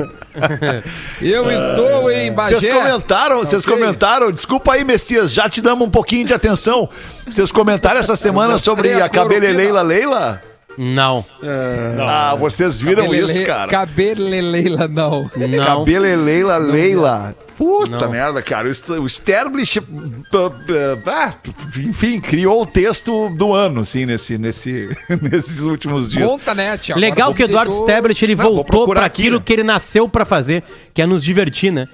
[SPEAKER 3] Eu estou em Bagé.
[SPEAKER 2] Vocês comentaram, vocês
[SPEAKER 3] ok.
[SPEAKER 2] comentaram, desculpa aí, Messias, já te damos um pouquinho de atenção. Vocês comentaram essa semana sobre a cabeleleila Leila?
[SPEAKER 5] Não.
[SPEAKER 2] Ah, vocês viram
[SPEAKER 3] Cabelele-
[SPEAKER 2] isso, cara?
[SPEAKER 3] Cabeleleila, não.
[SPEAKER 5] Não.
[SPEAKER 2] Cabeleleila Leila. Puta
[SPEAKER 5] Não.
[SPEAKER 2] merda, cara. O St- O Sterblich, ah, enfim, criou o texto do ano, assim, nesse, nesse, nesses últimos dias.
[SPEAKER 3] Conta, né, tia?
[SPEAKER 5] Legal que o Eduardo
[SPEAKER 3] deixou-
[SPEAKER 5] Stablet ele
[SPEAKER 2] Não,
[SPEAKER 5] voltou
[SPEAKER 2] aqui,
[SPEAKER 5] aquilo
[SPEAKER 2] né?
[SPEAKER 5] que ele nasceu pra fazer, que é nos divertir, né?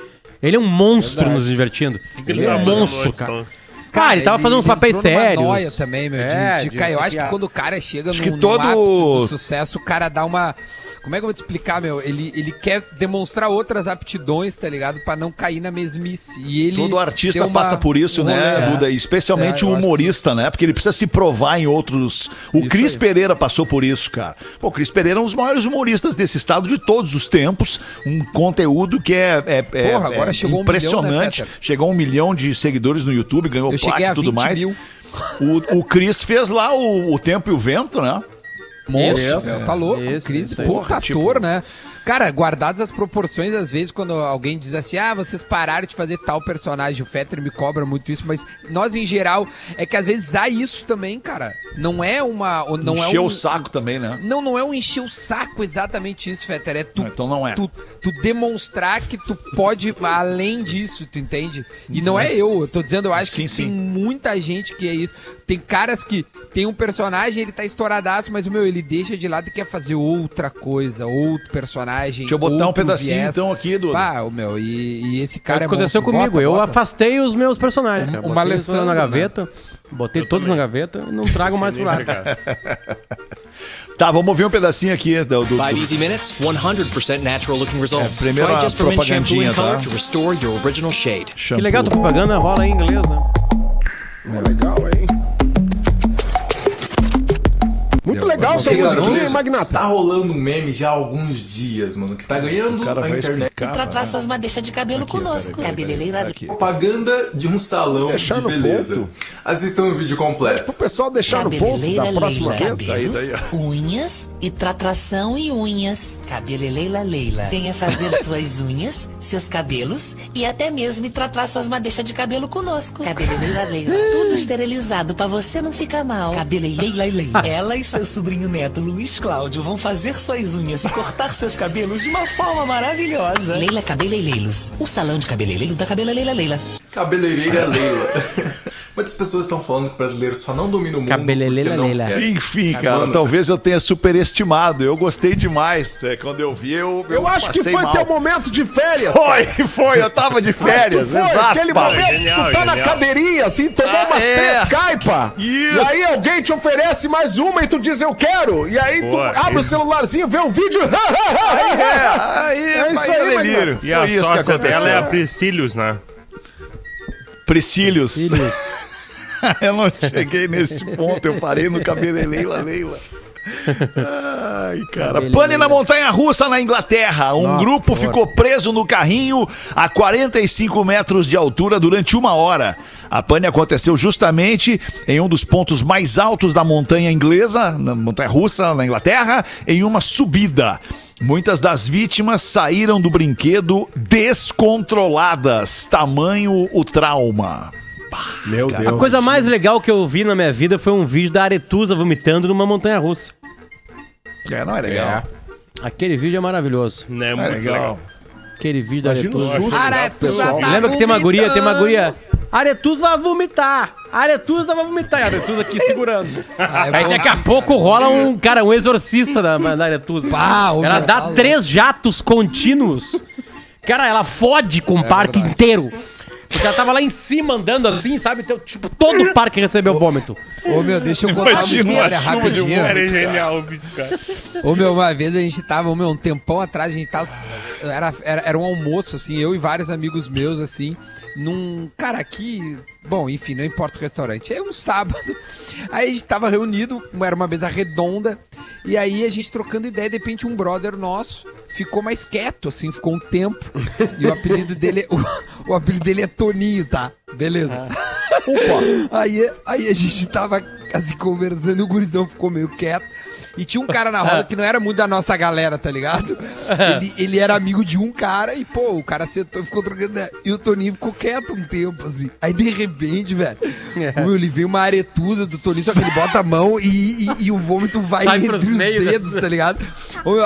[SPEAKER 5] Ele é um monstro nos divertindo. Ele
[SPEAKER 6] ele
[SPEAKER 5] é um
[SPEAKER 6] tá fazendo
[SPEAKER 5] monstro, cara.
[SPEAKER 6] então?
[SPEAKER 5] Cara, ele tava fazendo uns papéis sérios.
[SPEAKER 3] Noia também, meu. de-
[SPEAKER 5] É,
[SPEAKER 3] de,
[SPEAKER 5] de
[SPEAKER 3] cara, eu acho que
[SPEAKER 5] piada.
[SPEAKER 3] quando o cara chega
[SPEAKER 2] Acho
[SPEAKER 3] no,
[SPEAKER 2] que
[SPEAKER 3] no
[SPEAKER 2] todo-
[SPEAKER 3] ápice do sucesso, o cara dá uma. Como é que eu vou te explicar, meu? Ele, ele quer demonstrar outras aptidões, tá ligado? Pra não cair na mesmice. E ele.
[SPEAKER 2] Todo artista
[SPEAKER 3] uma-
[SPEAKER 2] passa por isso,
[SPEAKER 3] um
[SPEAKER 2] né,
[SPEAKER 3] rolê,
[SPEAKER 2] Duda? E Especialmente
[SPEAKER 3] É,
[SPEAKER 2] o
[SPEAKER 3] que
[SPEAKER 2] humorista, né? Porque ele precisa se provar em outros. O Cris Pereira passou por isso, cara. Pô, o Cris Pereira é um dos maiores humoristas desse estado de todos os tempos. Um conteúdo que é, é- é-
[SPEAKER 3] Porra, agora
[SPEAKER 2] é
[SPEAKER 3] chegou um
[SPEAKER 2] impressionante.
[SPEAKER 3] milhão, né,
[SPEAKER 2] chegou um milhão de seguidores no YouTube, ganhou
[SPEAKER 3] Eu
[SPEAKER 2] placa
[SPEAKER 3] cheguei a
[SPEAKER 2] e tudo
[SPEAKER 3] 20
[SPEAKER 2] mais.
[SPEAKER 3] mil.
[SPEAKER 2] O, o Cris fez lá o, o Tempo e o Vento, né?
[SPEAKER 3] Monstro, tá louco.
[SPEAKER 5] Isso,
[SPEAKER 3] Cris, puta
[SPEAKER 2] tipo-
[SPEAKER 3] ator, né? Cara, guardadas as proporções, às vezes, quando alguém diz assim, ah, vocês pararam de fazer tal personagem, o Fetter me cobra muito isso, mas nós, em geral, é que às vezes há isso também, cara. Não é uma. Não é
[SPEAKER 2] Encheu
[SPEAKER 3] um,
[SPEAKER 2] o saco também, né?
[SPEAKER 3] Não, não é um encher o saco exatamente isso, Fetter. É tu,
[SPEAKER 2] Não, então não é.
[SPEAKER 3] tu, tu demonstrar que tu pode ir além disso, tu entende? E não é eu, eu tô dizendo, eu acho
[SPEAKER 2] Sim,
[SPEAKER 3] que
[SPEAKER 2] sim.
[SPEAKER 3] tem muita gente que é isso. Tem caras que tem um personagem, ele tá estouradaço, mas, meu, ele deixa de lado e quer fazer outra coisa, outro personagem.
[SPEAKER 2] Deixa eu botar um pedacinho
[SPEAKER 3] viés.
[SPEAKER 2] então aqui, Duda.
[SPEAKER 3] Ah, o meu, e, e esse cara é
[SPEAKER 5] aconteceu
[SPEAKER 3] monstro.
[SPEAKER 5] comigo.
[SPEAKER 3] Bota,
[SPEAKER 5] eu
[SPEAKER 3] bota.
[SPEAKER 5] afastei os meus personagens.
[SPEAKER 3] O- o
[SPEAKER 5] Botei eles
[SPEAKER 3] Alessandro,
[SPEAKER 5] na
[SPEAKER 3] né?
[SPEAKER 5] gaveta. Botei todos na gaveta e não trago mais pro lado.
[SPEAKER 2] Tá, vamos ouvir um pedacinho aqui do. do-
[SPEAKER 8] Five
[SPEAKER 2] do-
[SPEAKER 8] easy minutes, 100% natural looking results.
[SPEAKER 2] É, primeiro a
[SPEAKER 8] Try just for men shampoo and color
[SPEAKER 2] tá?
[SPEAKER 8] to restore your original shade.
[SPEAKER 5] Que
[SPEAKER 2] shampoo.
[SPEAKER 5] legal, tua propaganda rola em inglês, né?
[SPEAKER 4] É legal, hein? Muito legal essa musiquinha, Magnata?
[SPEAKER 9] Tá rolando um meme já há alguns dias, mano, que tá ganhando
[SPEAKER 2] O cara
[SPEAKER 9] a
[SPEAKER 2] vai
[SPEAKER 9] internet.
[SPEAKER 2] explicar.
[SPEAKER 10] Tratar suas madeixas de cabelo conosco. Cabeleireira
[SPEAKER 2] Aqui.
[SPEAKER 9] Propaganda de um salão
[SPEAKER 4] Deixar
[SPEAKER 9] de beleza.
[SPEAKER 4] ponto.
[SPEAKER 9] Assistam o vídeo completo.
[SPEAKER 4] O pessoal deixar no ponto da próxima
[SPEAKER 10] Leila.
[SPEAKER 4] vez.
[SPEAKER 10] Cabelos,
[SPEAKER 2] daí,
[SPEAKER 10] unhas e tratração e unhas. Cabeleleila Leila. Venha fazer suas unhas, seus cabelos e até mesmo tratar suas madeixas de cabelo conosco. Cabeleleira Leila. Tudo esterilizado pra você não ficar mal. Cabeleleila Leila. Ela e seu sobrinho neto Luiz Cláudio vão fazer suas unhas e cortar seus cabelos de uma forma maravilhosa. Leila Cabeleireiros. O salão de cabeleireiro da Cabeleleila Leila.
[SPEAKER 9] Cabeleireira Leila. Muitas pessoas estão falando que o brasileiro só não domina o mundo não
[SPEAKER 5] Leila.
[SPEAKER 9] quer.
[SPEAKER 2] Enfim, cara,
[SPEAKER 9] Mano,
[SPEAKER 2] talvez eu tenha superestimado. Eu gostei demais. né? Quando eu vi, eu.
[SPEAKER 4] Eu acho que foi
[SPEAKER 2] mal.
[SPEAKER 4] teu momento de férias.
[SPEAKER 2] Foi, foi. Eu tava de férias,
[SPEAKER 4] foi
[SPEAKER 2] exato.
[SPEAKER 4] aquele
[SPEAKER 2] Paulo.
[SPEAKER 4] momento
[SPEAKER 6] Genial,
[SPEAKER 4] que tu tá na
[SPEAKER 6] genial.
[SPEAKER 4] cadeirinha, assim, tomou
[SPEAKER 2] Ah,
[SPEAKER 4] umas
[SPEAKER 2] é.
[SPEAKER 4] três caipa.
[SPEAKER 2] Isso.
[SPEAKER 4] E aí alguém te oferece mais uma e tu diz eu quero. E aí tu
[SPEAKER 6] Boa,
[SPEAKER 4] abre o celularzinho, vê o vídeo.
[SPEAKER 2] É, aí,
[SPEAKER 4] É isso
[SPEAKER 2] aí,
[SPEAKER 4] aí,
[SPEAKER 2] delírio.
[SPEAKER 6] E a
[SPEAKER 2] Foi isso que
[SPEAKER 6] sócia
[SPEAKER 2] aconteceu.
[SPEAKER 6] dela é a Priscilius, né?
[SPEAKER 2] Priscílios. eu não cheguei nesse ponto, eu parei no cabeleleila Leila. Ai, cara. Pane na montanha russa na Inglaterra. Um
[SPEAKER 5] Nossa,
[SPEAKER 2] grupo
[SPEAKER 5] horror.
[SPEAKER 2] ficou preso no carrinho a 45 metros de altura durante uma hora. A pane aconteceu justamente em um dos pontos mais altos da montanha inglesa, na montanha russa, na Inglaterra, em uma subida. Muitas das vítimas saíram do brinquedo descontroladas. Tamanho o trauma.
[SPEAKER 4] Meu
[SPEAKER 5] A
[SPEAKER 4] Deus.
[SPEAKER 5] coisa mais legal que eu vi na minha vida foi um vídeo da Aretusa vomitando numa montanha russa.
[SPEAKER 2] É, não é legal.
[SPEAKER 5] Aquele vídeo é maravilhoso.
[SPEAKER 6] Não é
[SPEAKER 2] É
[SPEAKER 6] muito
[SPEAKER 2] legal.
[SPEAKER 6] legal.
[SPEAKER 5] Aquele vídeo da
[SPEAKER 4] Imagina o
[SPEAKER 5] Aretusa.
[SPEAKER 4] susto
[SPEAKER 3] Aretusa
[SPEAKER 4] pessoal.
[SPEAKER 3] tá
[SPEAKER 5] Lembra que tem uma guria, tem uma guria. Aretusa vai vomitar. Aretusa vai vomitar. E a Aretusa aqui segurando. Aí daqui a pouco rola um, cara, um exorcista da, da Aretusa.
[SPEAKER 3] Pá,
[SPEAKER 5] ela dá
[SPEAKER 3] tá
[SPEAKER 5] três jatos contínuos. Cara, ela fode com o parque inteiro. Porque ela tava lá em cima andando assim, sabe? Então, Tipo, todo o parque recebeu vômito.
[SPEAKER 3] Ô, meu, deixa eu contar uma
[SPEAKER 6] Imagina
[SPEAKER 3] história
[SPEAKER 6] uma de
[SPEAKER 3] rapidinho.
[SPEAKER 6] humor, é genial o cara.
[SPEAKER 3] Ô, meu, uma vez a gente tava, ô, meu, um tempão atrás, a gente tava. Era, era, era um almoço, assim, eu e vários amigos meus, assim, num. Cara, aqui. Bom, enfim, não importa o restaurante. É um sábado. Aí a gente tava reunido, era uma mesa redonda. E aí a gente trocando ideia, de repente um brother nosso ficou mais quieto, assim, ficou um tempo. E o apelido dele, o, o apelido dele é Toninho, tá? Beleza. Aí, aí a gente tava assim conversando o gurizão ficou meio quieto. E tinha um cara na roda que não era muito da nossa galera, tá ligado? Ele, ele era amigo de um cara e, pô, o cara sentou e ficou trocando ideia. E o Toninho ficou quieto um tempo, assim. Aí, de repente, velho,
[SPEAKER 5] É.
[SPEAKER 3] ele veio uma aretusa do Toninho, só que ele bota a mão e, e- e o vômito vai
[SPEAKER 5] Sai
[SPEAKER 3] entre os
[SPEAKER 5] meios,
[SPEAKER 3] dedos, tá ligado?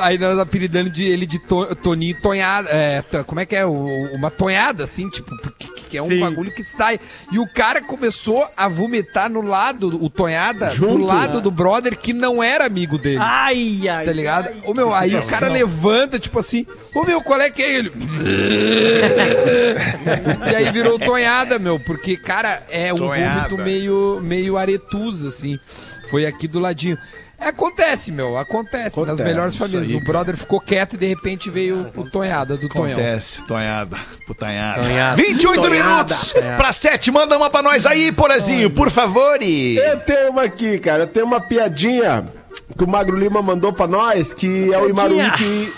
[SPEAKER 3] Aí nós apelidando de ele de to- Toninho Tonhada. É, como é que é? Uma tonhada, assim, tipo, porque- que é um
[SPEAKER 5] Sim.
[SPEAKER 3] bagulho que sai. E o cara começou a vomitar no lado, o Tonhada, do lado do brother que não era amigo dele.
[SPEAKER 5] Ai, ai.
[SPEAKER 3] Tá ligado? Ô meu, aí o cara levanta, tipo assim, ô meu, qual é que é ele? e aí virou tonhada, meu, porque, cara, é um
[SPEAKER 2] Tonhada.
[SPEAKER 3] vômito meio, meio aretusa, assim. Foi aqui do ladinho. Acontece, meu, acontece, nas
[SPEAKER 4] Acontece,
[SPEAKER 3] melhores
[SPEAKER 2] isso
[SPEAKER 3] famílias.
[SPEAKER 2] aí,
[SPEAKER 3] o brother ficou quieto e de repente veio o Tonhada do Tonhão.
[SPEAKER 2] Acontece, tonhada, putanhada.
[SPEAKER 5] Tonhada.
[SPEAKER 2] 28
[SPEAKER 5] Tonhada.
[SPEAKER 2] minutos pra 7. Manda uma pra nós aí, Porazinho, por favor. E...
[SPEAKER 4] Eu tenho uma aqui, cara. Eu tenho uma piadinha que o Magro Lima mandou pra nós, que é o Imaruí que...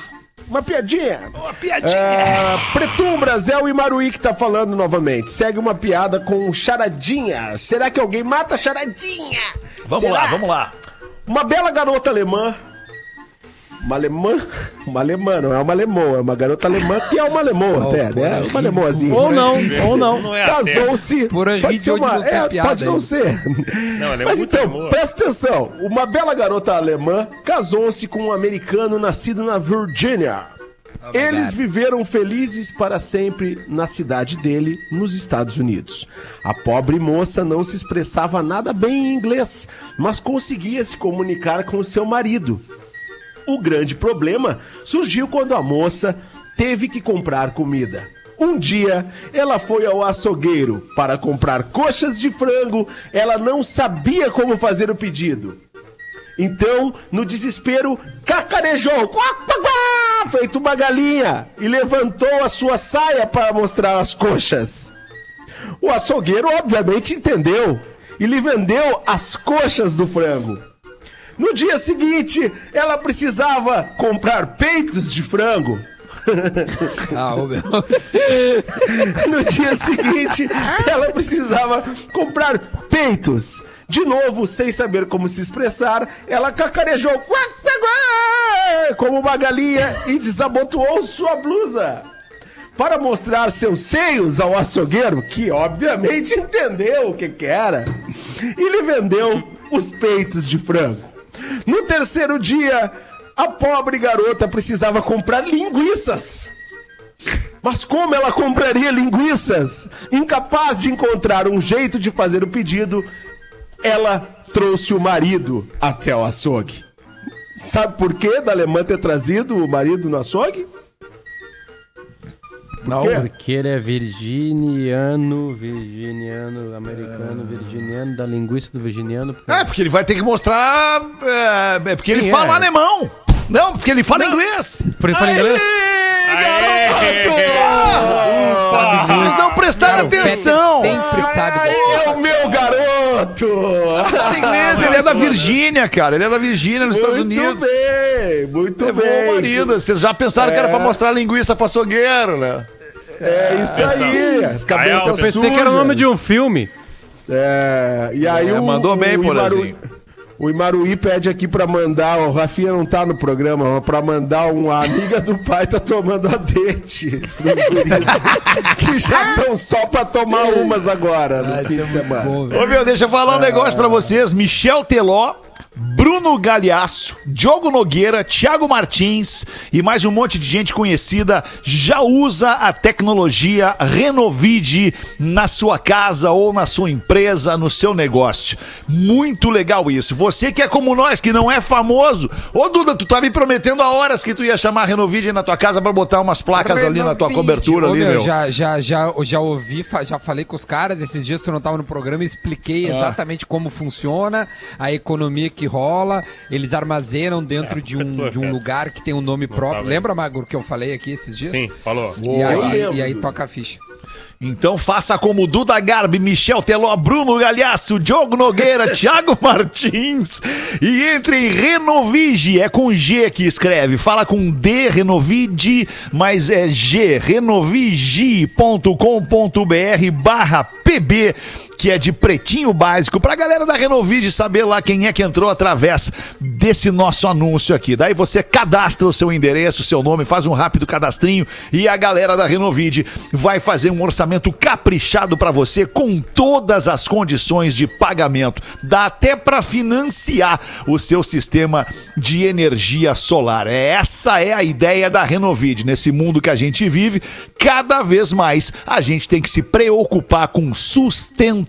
[SPEAKER 4] Uma piadinha.
[SPEAKER 2] Uma piadinha.
[SPEAKER 4] É, Pretumbras é o Imaruí que tá falando novamente. Segue uma piada com charadinha. Será que alguém mata a charadinha?
[SPEAKER 2] Vamos
[SPEAKER 4] Será?
[SPEAKER 2] lá, vamos lá.
[SPEAKER 4] Uma bela garota alemã uma alemã, uma alemã, não é uma alemã, é uma garota alemã que é uma alemã até, né? Uma alemãzinha.
[SPEAKER 5] Ou não, ou não.
[SPEAKER 6] Não é.
[SPEAKER 4] Casou-se.
[SPEAKER 3] Por aí
[SPEAKER 4] Pode
[SPEAKER 3] de
[SPEAKER 4] ser uma. É, pode não ser.
[SPEAKER 6] Não, é
[SPEAKER 4] Mas então, presta atenção. Uma bela garota alemã casou-se com um americano nascido na Virgínia. Eles viveram felizes para sempre na cidade dele, nos Estados Unidos. A pobre moça não se expressava nada bem em inglês, mas conseguia se comunicar com seu marido. O grande problema surgiu quando a moça teve que comprar comida. Um dia, ela foi ao açougueiro para comprar coxas de frango. Ela não sabia como fazer o pedido. Então, no desespero, cacarejou, feito uma galinha, e levantou a sua saia para mostrar as coxas. O açougueiro, obviamente, entendeu e lhe vendeu as coxas do frango. No dia seguinte, ela precisava comprar peitos de frango.
[SPEAKER 3] Ah, ô, meu.
[SPEAKER 4] No dia seguinte, ela precisava comprar peitos. De novo, sem saber como se expressar, ela cacarejou como uma galinha e desabotoou sua blusa. Para mostrar seus seios ao açougueiro, que obviamente entendeu o que, que era, e lhe vendeu os peitos de frango. No terceiro dia, a pobre garota precisava comprar linguiças. Mas como ela compraria linguiças? Incapaz de encontrar um jeito de fazer o pedido, ela trouxe o marido até o açougue. Sabe por que da alemã ter trazido o marido no açougue?
[SPEAKER 3] Não?
[SPEAKER 5] Porque ele é virginiano, virginiano, americano, virginiano, da linguiça do virginiano.
[SPEAKER 2] É, porque ele vai ter que mostrar. É, é porque ele
[SPEAKER 5] Sim,
[SPEAKER 2] fala
[SPEAKER 5] é.
[SPEAKER 2] alemão. Não, porque ele fala inglês.
[SPEAKER 5] Por ele fala inglês?
[SPEAKER 2] Vocês não prestaram atenção.
[SPEAKER 3] sempre sabe.
[SPEAKER 4] É o meu garoto!
[SPEAKER 2] Fala inglês, ele é da Virgínia, cara. Ele é da Virgínia, nos Estados
[SPEAKER 4] Muito
[SPEAKER 2] Unidos.
[SPEAKER 4] bem, muito
[SPEAKER 2] Levou
[SPEAKER 4] bem.
[SPEAKER 2] o marido. Vocês já pensaram que era pra
[SPEAKER 4] É.
[SPEAKER 2] mostrar linguiça pra açougueiro, né?
[SPEAKER 4] É isso aí, as cabeças
[SPEAKER 6] eu
[SPEAKER 5] Eu pensei que era o nome de um filme.
[SPEAKER 4] É, e aí
[SPEAKER 2] É,
[SPEAKER 4] o,
[SPEAKER 2] mandou bem,
[SPEAKER 4] o
[SPEAKER 2] Porazinho.
[SPEAKER 4] O Imaruí pede aqui pra mandar, o Rafinha não tá no programa, mas pra mandar uma amiga do pai tá tomando a dente pros guris, que já estão só pra tomar umas agora no fim de semana.
[SPEAKER 2] Ô, meu, deixa eu falar um negócio pra vocês. Michel Teló, Bruno Galhaço, Diogo Nogueira, Thiago Martins e mais um monte de gente conhecida já usa a tecnologia Renovide na sua casa ou na sua empresa, no seu negócio. Muito legal isso. Você que é como nós, que não é famoso. Ô, Duda, tu tá me prometendo há horas que tu ia chamar a Renovide na tua casa pra botar umas placas ali na tua
[SPEAKER 3] Renovide.
[SPEAKER 2] cobertura
[SPEAKER 3] Ô,
[SPEAKER 2] ali,
[SPEAKER 3] meu. Já, já, já, já ouvi, já falei com os caras esses dias tu não tava no programa, expliquei exatamente como funciona a economia que rola. Eles armazenam dentro
[SPEAKER 6] É,
[SPEAKER 3] de, um, de um
[SPEAKER 6] cara.
[SPEAKER 3] lugar que tem um nome próprio. Lembra, Magro, que eu falei aqui esses dias?
[SPEAKER 6] Sim, falou.
[SPEAKER 3] E aí, e aí toca a ficha.
[SPEAKER 2] Então faça como Duda Garbi, Michel Teló, Bruno Galhaço, Diogo Nogueira, Thiago Martins e entre em Renovige, é com G que escreve, fala com D, Renovide, mas é G, renovige.com.br barra PB, que é de pretinho básico, pra galera da Renovige saber lá quem é que entrou através desse nosso anúncio aqui. Daí você cadastra o seu endereço, o seu nome, faz um rápido cadastrinho e a galera da Renovide vai fazer um orçamento caprichado pra você com todas as condições de pagamento. Dá até pra financiar o seu sistema de energia solar. Essa é a ideia da Renovide. Nesse mundo que a gente vive, cada vez mais a gente tem que se preocupar com sustentabilidade.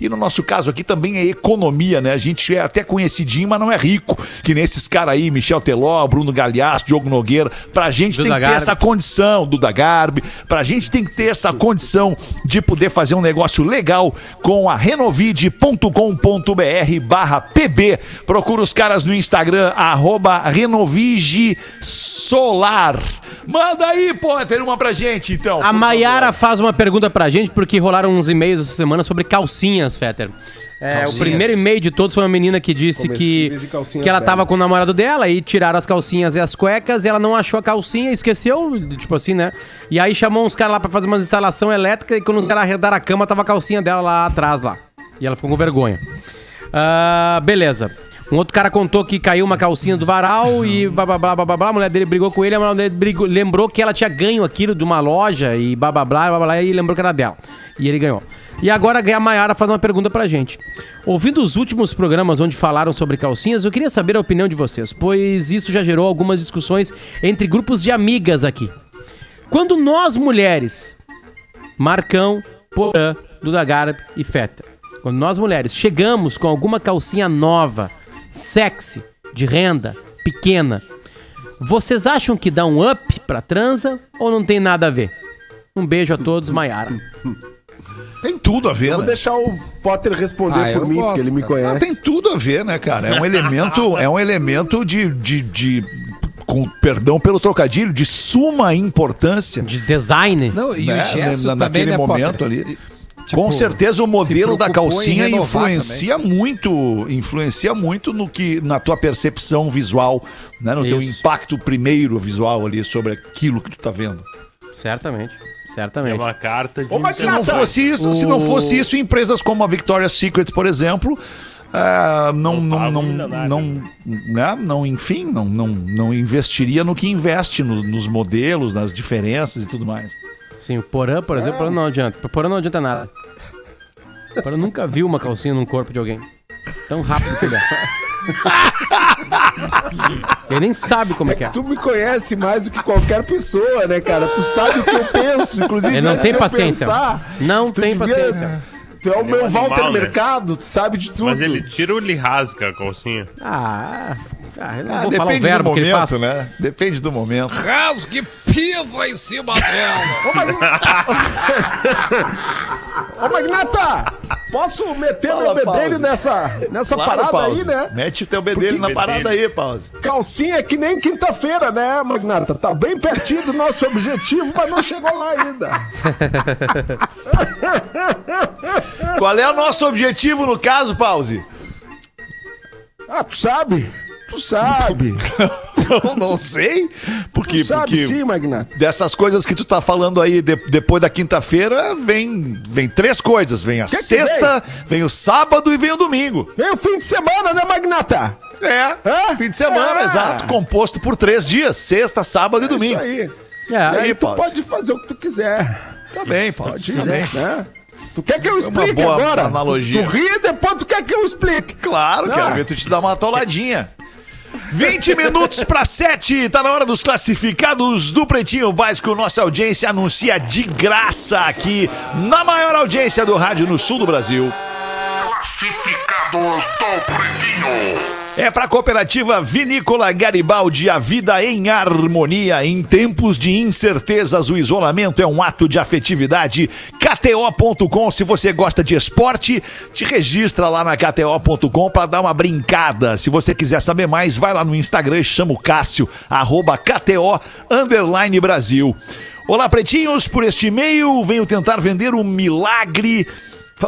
[SPEAKER 2] E no nosso caso aqui também é economia, né? A gente é até conhecidinho, mas não é rico. Que nesses caras aí, Michel Teló, Bruno Galhaço, Diogo Nogueira. Pra gente
[SPEAKER 5] Duda
[SPEAKER 2] tem que ter
[SPEAKER 5] Garbi.
[SPEAKER 2] essa condição, Duda Garbi. Pra gente tem que ter essa condição de poder fazer um negócio legal com a renovide.com.br barra pb. Procura os caras no Instagram, arroba renovige solar. Manda aí, Potter, uma pra gente, então.
[SPEAKER 5] A Maiara faz uma pergunta pra gente, porque rolaram uns e-mails essa semana sobre calcinhas, Fetter. É, o primeiro e-mail de todos foi uma menina que disse que, que ela tava com o namorado dela e tiraram as calcinhas e as cuecas e ela não achou a calcinha, esqueceu, tipo assim, né? E aí chamou uns caras lá pra fazer uma instalação elétrica e quando os caras arredaram a cama, tava a calcinha dela lá atrás lá. E ela ficou com vergonha. Ah, beleza. Um outro cara contou que caiu uma calcinha do varal e blá blá blá blá blá, blá. a mulher dele brigou com ele, a mulher dele brigou- lembrou que ela tinha ganho aquilo de uma loja e blá blá blá blá blá e lembrou que era dela. E ele ganhou. E agora a Mayara faz uma pergunta pra gente. Ouvindo os últimos programas onde falaram sobre calcinhas, eu queria saber a opinião de vocês, pois isso já gerou algumas discussões entre grupos de amigas aqui. Quando nós mulheres, Marcão, Porã, Duda Garbi e Feta, quando nós mulheres chegamos com alguma calcinha nova, sexy, de renda, pequena, vocês acham que dá um up pra transa ou não tem nada a ver? Um beijo a todos, Maiara.
[SPEAKER 2] Tem tudo a ver,
[SPEAKER 4] Vou
[SPEAKER 2] né?
[SPEAKER 4] deixar o Potter responder
[SPEAKER 3] Ah, eu
[SPEAKER 4] por mim,
[SPEAKER 3] gosto,
[SPEAKER 4] porque ele me
[SPEAKER 3] cara.
[SPEAKER 2] Ah,
[SPEAKER 4] conhece.
[SPEAKER 2] tem tudo a ver, né, cara? É um elemento, é um elemento de, de, de- com perdão pelo trocadilho, de suma importância.
[SPEAKER 5] De design.
[SPEAKER 3] Não, e
[SPEAKER 2] né,
[SPEAKER 3] o gesto
[SPEAKER 2] na-
[SPEAKER 3] também,
[SPEAKER 2] naquele
[SPEAKER 3] né,
[SPEAKER 2] momento
[SPEAKER 3] Potter?
[SPEAKER 2] ali.
[SPEAKER 3] Tipo,
[SPEAKER 2] Com certeza o modelo da calcinha influencia muito, influencia muito no que na tua percepção visual, né, no teu
[SPEAKER 5] Isso.
[SPEAKER 2] impacto primeiro visual ali sobre aquilo que tu tá vendo.
[SPEAKER 5] Certamente,
[SPEAKER 6] É
[SPEAKER 5] certamente.
[SPEAKER 6] uma carta de.
[SPEAKER 4] Ô, mas
[SPEAKER 2] Se não fosse isso, se não fosse isso, empresas como a Victoria's Secret, por exemplo, ah, não, não, não, não, né, não, enfim, não, não, não investiria no que investe no- nos modelos, nas diferenças e tudo mais.
[SPEAKER 5] Sim, o Porã, por exemplo, Porã não adianta. Porã não adianta nada. O Porã nunca viu uma calcinha num corpo de alguém. Tão rápido que ele é. Ele nem sabe como é que é.
[SPEAKER 4] Tu me conhece mais do que qualquer pessoa, né, cara? Tu sabe o que eu penso, inclusive.
[SPEAKER 5] Ele não tem paciência.
[SPEAKER 4] pensar,
[SPEAKER 5] Não tem
[SPEAKER 4] devia-
[SPEAKER 5] paciência.
[SPEAKER 4] Tu é o
[SPEAKER 6] é
[SPEAKER 4] meu
[SPEAKER 6] animal,
[SPEAKER 4] Walter
[SPEAKER 6] né?
[SPEAKER 4] Mercado, tu sabe de tudo.
[SPEAKER 6] Mas ele tira ou ele rasga a calcinha?
[SPEAKER 5] Ah, ah, eu não
[SPEAKER 2] Ah,
[SPEAKER 5] vou falar o
[SPEAKER 2] depende do
[SPEAKER 5] verbo que ele
[SPEAKER 2] momento, né? Depende do momento.
[SPEAKER 3] Rasgue pisa em cima dela.
[SPEAKER 4] Ô, Magnata, posso meter
[SPEAKER 2] Fala,
[SPEAKER 4] meu bedelho
[SPEAKER 2] Pause.
[SPEAKER 4] nessa, nessa
[SPEAKER 2] Claro,
[SPEAKER 4] parada
[SPEAKER 2] Pause.
[SPEAKER 4] aí, né?
[SPEAKER 2] Mete o teu bedelho
[SPEAKER 4] Porque-
[SPEAKER 2] na parada aí, Pause.
[SPEAKER 4] Calcinha é que nem quinta-feira, né, Magnata? Tá bem pertinho do nosso objetivo, mas não chegou lá ainda.
[SPEAKER 2] Qual é o nosso objetivo no caso, Pause?
[SPEAKER 4] Ah, tu sabe? Tu sabe.
[SPEAKER 2] Eu não sei. Porque,
[SPEAKER 4] Tu sabe
[SPEAKER 2] porque
[SPEAKER 4] sim, Magnata.
[SPEAKER 2] dessas coisas que tu tá falando aí de- depois da quinta-feira, vem, vem três coisas. Vem a
[SPEAKER 4] Que que
[SPEAKER 2] sexta, vem? o sábado e vem o domingo.
[SPEAKER 4] Vem o fim de semana, né, Magnata?
[SPEAKER 2] É,
[SPEAKER 4] Hã?
[SPEAKER 2] fim de semana,
[SPEAKER 4] É.
[SPEAKER 2] exato. Composto por três dias: sexta, sábado e domingo.
[SPEAKER 4] Isso aí.
[SPEAKER 5] É,
[SPEAKER 4] E
[SPEAKER 2] aí,
[SPEAKER 4] aí tu
[SPEAKER 2] Pause?
[SPEAKER 4] pode fazer o que tu quiser.
[SPEAKER 2] Tá bem, Pause.
[SPEAKER 4] Pode
[SPEAKER 2] Tá bem.
[SPEAKER 4] né? Tu quer que eu
[SPEAKER 2] uma
[SPEAKER 4] explique
[SPEAKER 2] boa
[SPEAKER 4] agora?
[SPEAKER 2] analogia.
[SPEAKER 4] Tu, tu ri e depois tu quer que eu explique.
[SPEAKER 2] Claro,
[SPEAKER 4] Ah.
[SPEAKER 2] quero ver tu te dar uma atoladinha. 20 minutos para 7, tá na hora dos classificados do Pretinho Básico. Nossa audiência anuncia de graça aqui na maior audiência do rádio no sul do Brasil.
[SPEAKER 11] Classificados do Pretinho.
[SPEAKER 2] É para a cooperativa Vinícola Garibaldi, a vida em harmonia. Em tempos de incertezas, o isolamento é um ato de afetividade. KTO.com, se você gosta de esporte, te registra lá na KTO.com para dar uma brincada. Se você quiser saber mais, vai lá no Instagram e chama o Cássio, arroba KTO Brasil. Olá, pretinhos, por este e-mail venho tentar vender um milagre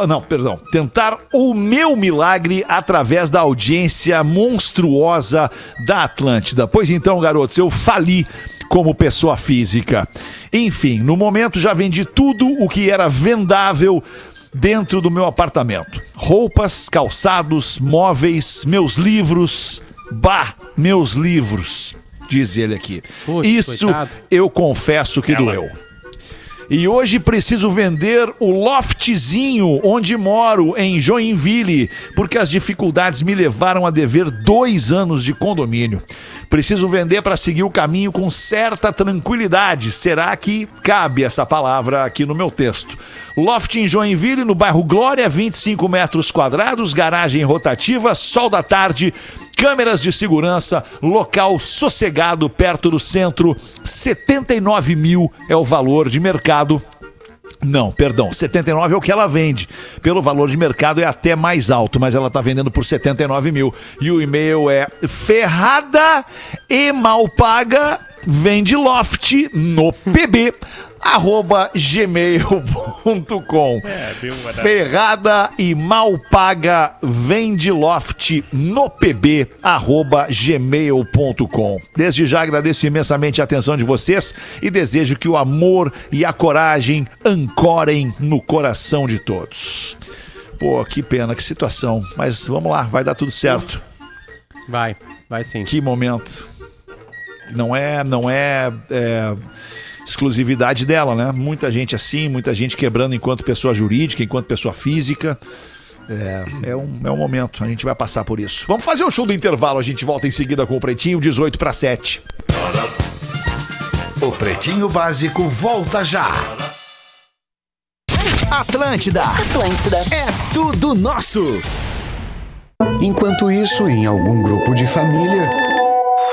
[SPEAKER 2] Não, perdão. Tentar o meu milagre através da audiência monstruosa da Atlântida. Pois então, garotos, eu fali como pessoa física. Enfim, no momento já vendi tudo o que era vendável dentro do meu apartamento: roupas, calçados, móveis, meus livros. Bah, meus livros, diz ele aqui.
[SPEAKER 5] Puxa,
[SPEAKER 2] Isso
[SPEAKER 5] coitado.
[SPEAKER 2] eu confesso que
[SPEAKER 6] Ela.
[SPEAKER 2] doeu. E hoje preciso vender o loftzinho onde moro, em Joinville, porque as dificuldades me levaram a dever dois anos de condomínio. Preciso vender para seguir o caminho com certa tranquilidade. Será que cabe essa palavra aqui no meu texto? Loft em Joinville, no bairro Glória, 25 metros quadrados, garagem rotativa, sol da tarde, câmeras de segurança, local sossegado perto do centro, 79 mil é o valor de mercado. Não, perdão, 79 é o que ela vende. Pelo valor de mercado é até mais alto, mas ela tá vendendo por 79 mil. E o e-mail é ferrada e mal paga vende loft no pb arroba gmail.com
[SPEAKER 6] É,
[SPEAKER 2] Ferrada e mal paga vende loft no pb arroba gmail.com. Desde já agradeço imensamente a atenção de vocês e desejo que o amor e a coragem ancorem no coração de todos. Pô, que pena, que situação. Mas vamos lá, vai dar tudo certo.
[SPEAKER 5] Vai, vai sim.
[SPEAKER 2] Que momento. Não é, não é, é, exclusividade dela, né? Muita gente assim, muita gente quebrando enquanto pessoa jurídica, enquanto pessoa física. É, é, um, é um momento, a gente vai passar por isso. Vamos fazer o show do intervalo, a gente volta em seguida com o Pretinho, 18 para 7.
[SPEAKER 1] O Pretinho Básico volta já.
[SPEAKER 12] Atlântida.
[SPEAKER 13] Atlântida.
[SPEAKER 12] É tudo nosso.
[SPEAKER 14] Enquanto isso, em algum grupo de família.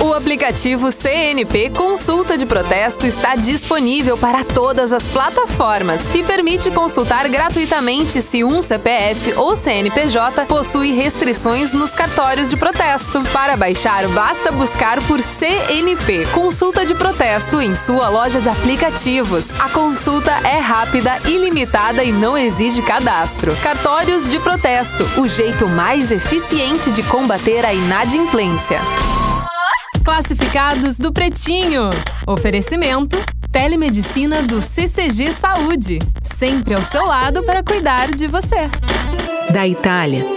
[SPEAKER 15] O aplicativo CNP Consulta de Protesto está disponível para todas as plataformas e permite consultar gratuitamente se um CPF ou CNPJ possui restrições nos cartórios de protesto. Para baixar, basta buscar por CNP Consulta de Protesto em sua loja de aplicativos. A consulta é rápida, ilimitada e não exige cadastro. Cartórios de protesto o jeito mais eficiente de combater a inadimplência. Classificados do Pretinho. Oferecimento: Telemedicina do CCG Saúde. Sempre ao seu lado para cuidar de você.
[SPEAKER 16] Da Itália,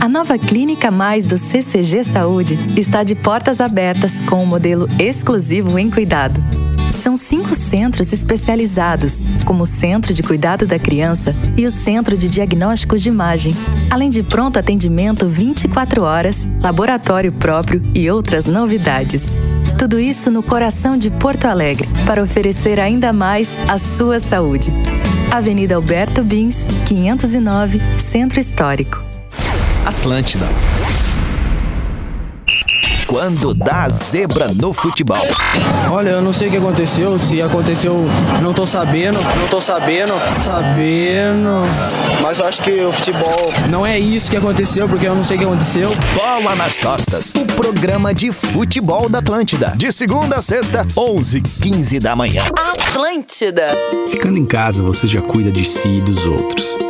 [SPEAKER 17] A nova Clínica Mais do CCG Saúde está de portas abertas com o modelo exclusivo em cuidado. São cinco centros especializados, como o Centro de Cuidado da Criança e o Centro de Diagnósticos de Imagem, além de pronto atendimento 24 horas, laboratório próprio e outras novidades. Tudo isso no coração de Porto Alegre, para oferecer ainda mais a sua saúde. Avenida Alberto Bins, 509, Centro Histórico.
[SPEAKER 12] Atlântida. Quando dá zebra no futebol.
[SPEAKER 18] Olha, eu não sei o que aconteceu, se aconteceu, não tô sabendo, não tô sabendo, sabendo. Mas eu acho que o futebol não é isso que aconteceu, porque eu não sei o que aconteceu.
[SPEAKER 12] Bola nas costas. O programa de futebol da Atlântida. De segunda a sexta, 11 15 da manhã.
[SPEAKER 13] Atlântida.
[SPEAKER 19] Ficando em casa, você já cuida de si e dos outros.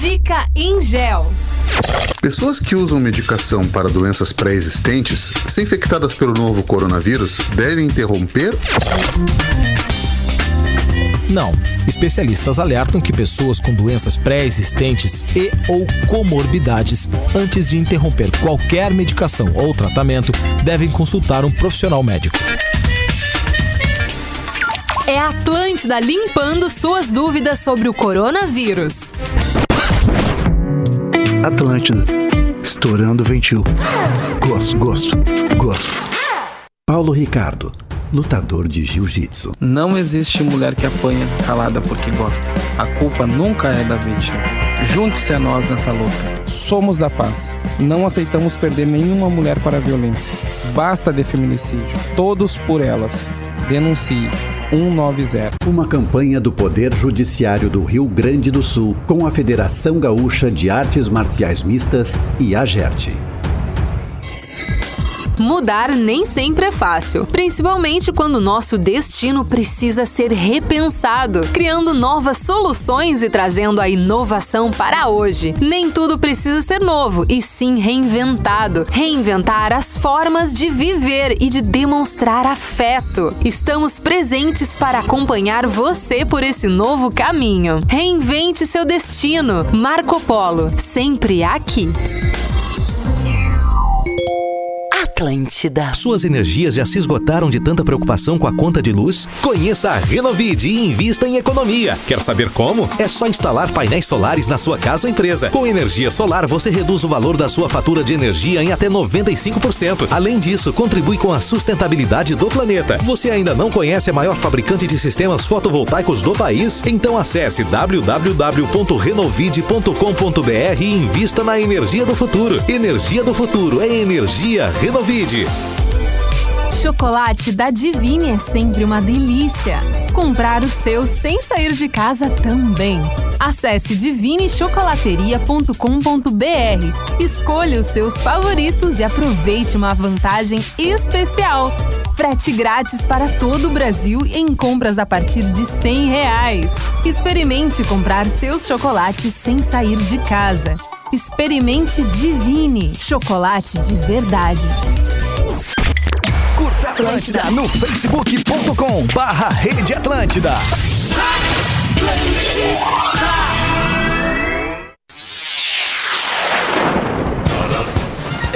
[SPEAKER 15] Dica Ingel.
[SPEAKER 20] Pessoas que usam medicação para doenças pré-existentes, se infectadas pelo novo coronavírus, devem interromper?
[SPEAKER 21] Não. Especialistas alertam que pessoas com doenças pré-existentes e ou comorbidades, antes de interromper qualquer medicação ou tratamento, devem consultar um profissional médico.
[SPEAKER 15] É a Atlântida limpando suas dúvidas sobre o coronavírus.
[SPEAKER 20] Atlântida. Estourando o ventil. Gosto, gosto, gosto.
[SPEAKER 22] Paulo Ricardo, lutador de jiu-jitsu.
[SPEAKER 23] Não existe mulher que apanha calada porque gosta. A culpa nunca é da vítima. Junte-se a nós nessa luta. Somos da paz. Não aceitamos perder nenhuma mulher para a violência. Basta de feminicídio. Todos por elas. Denuncie 190.
[SPEAKER 22] Uma campanha do Poder Judiciário do Rio Grande do Sul com a Federação Gaúcha de Artes Marciais Mistas e a GERT.
[SPEAKER 15] Mudar nem sempre é fácil, principalmente quando nosso destino precisa ser repensado, criando novas soluções e trazendo a inovação para hoje. Nem tudo precisa ser novo, e sim reinventado. Reinventar as formas de viver e de demonstrar afeto. Estamos presentes para acompanhar você por esse novo caminho. Reinvente seu destino. Marco Polo, sempre aqui.
[SPEAKER 24] Atlântida. Suas energias já se esgotaram de tanta preocupação com a conta de luz? Conheça a Renovide e invista em economia. Quer saber como? É só instalar painéis solares na sua casa ou empresa. Com energia solar, você reduz o valor da sua fatura de energia em até 95%. Além disso, contribui com a sustentabilidade do planeta. Você ainda não conhece a maior fabricante de sistemas fotovoltaicos do país? Então acesse www.renovide.com.br e invista na energia do futuro. Energia do futuro é energia Renovide.
[SPEAKER 15] Chocolate da Divine é sempre uma delícia. Comprar o seu sem sair de casa também. Acesse divinechocolateria.com.br. Escolha os seus favoritos e aproveite uma vantagem especial. Frete grátis para todo o Brasil em compras a partir de 100 reais. Experimente comprar seus chocolates sem sair de casa. Experimente Divine, chocolate de verdade.
[SPEAKER 1] Curta Atlântida no facebook.com barra Rede Atlântida.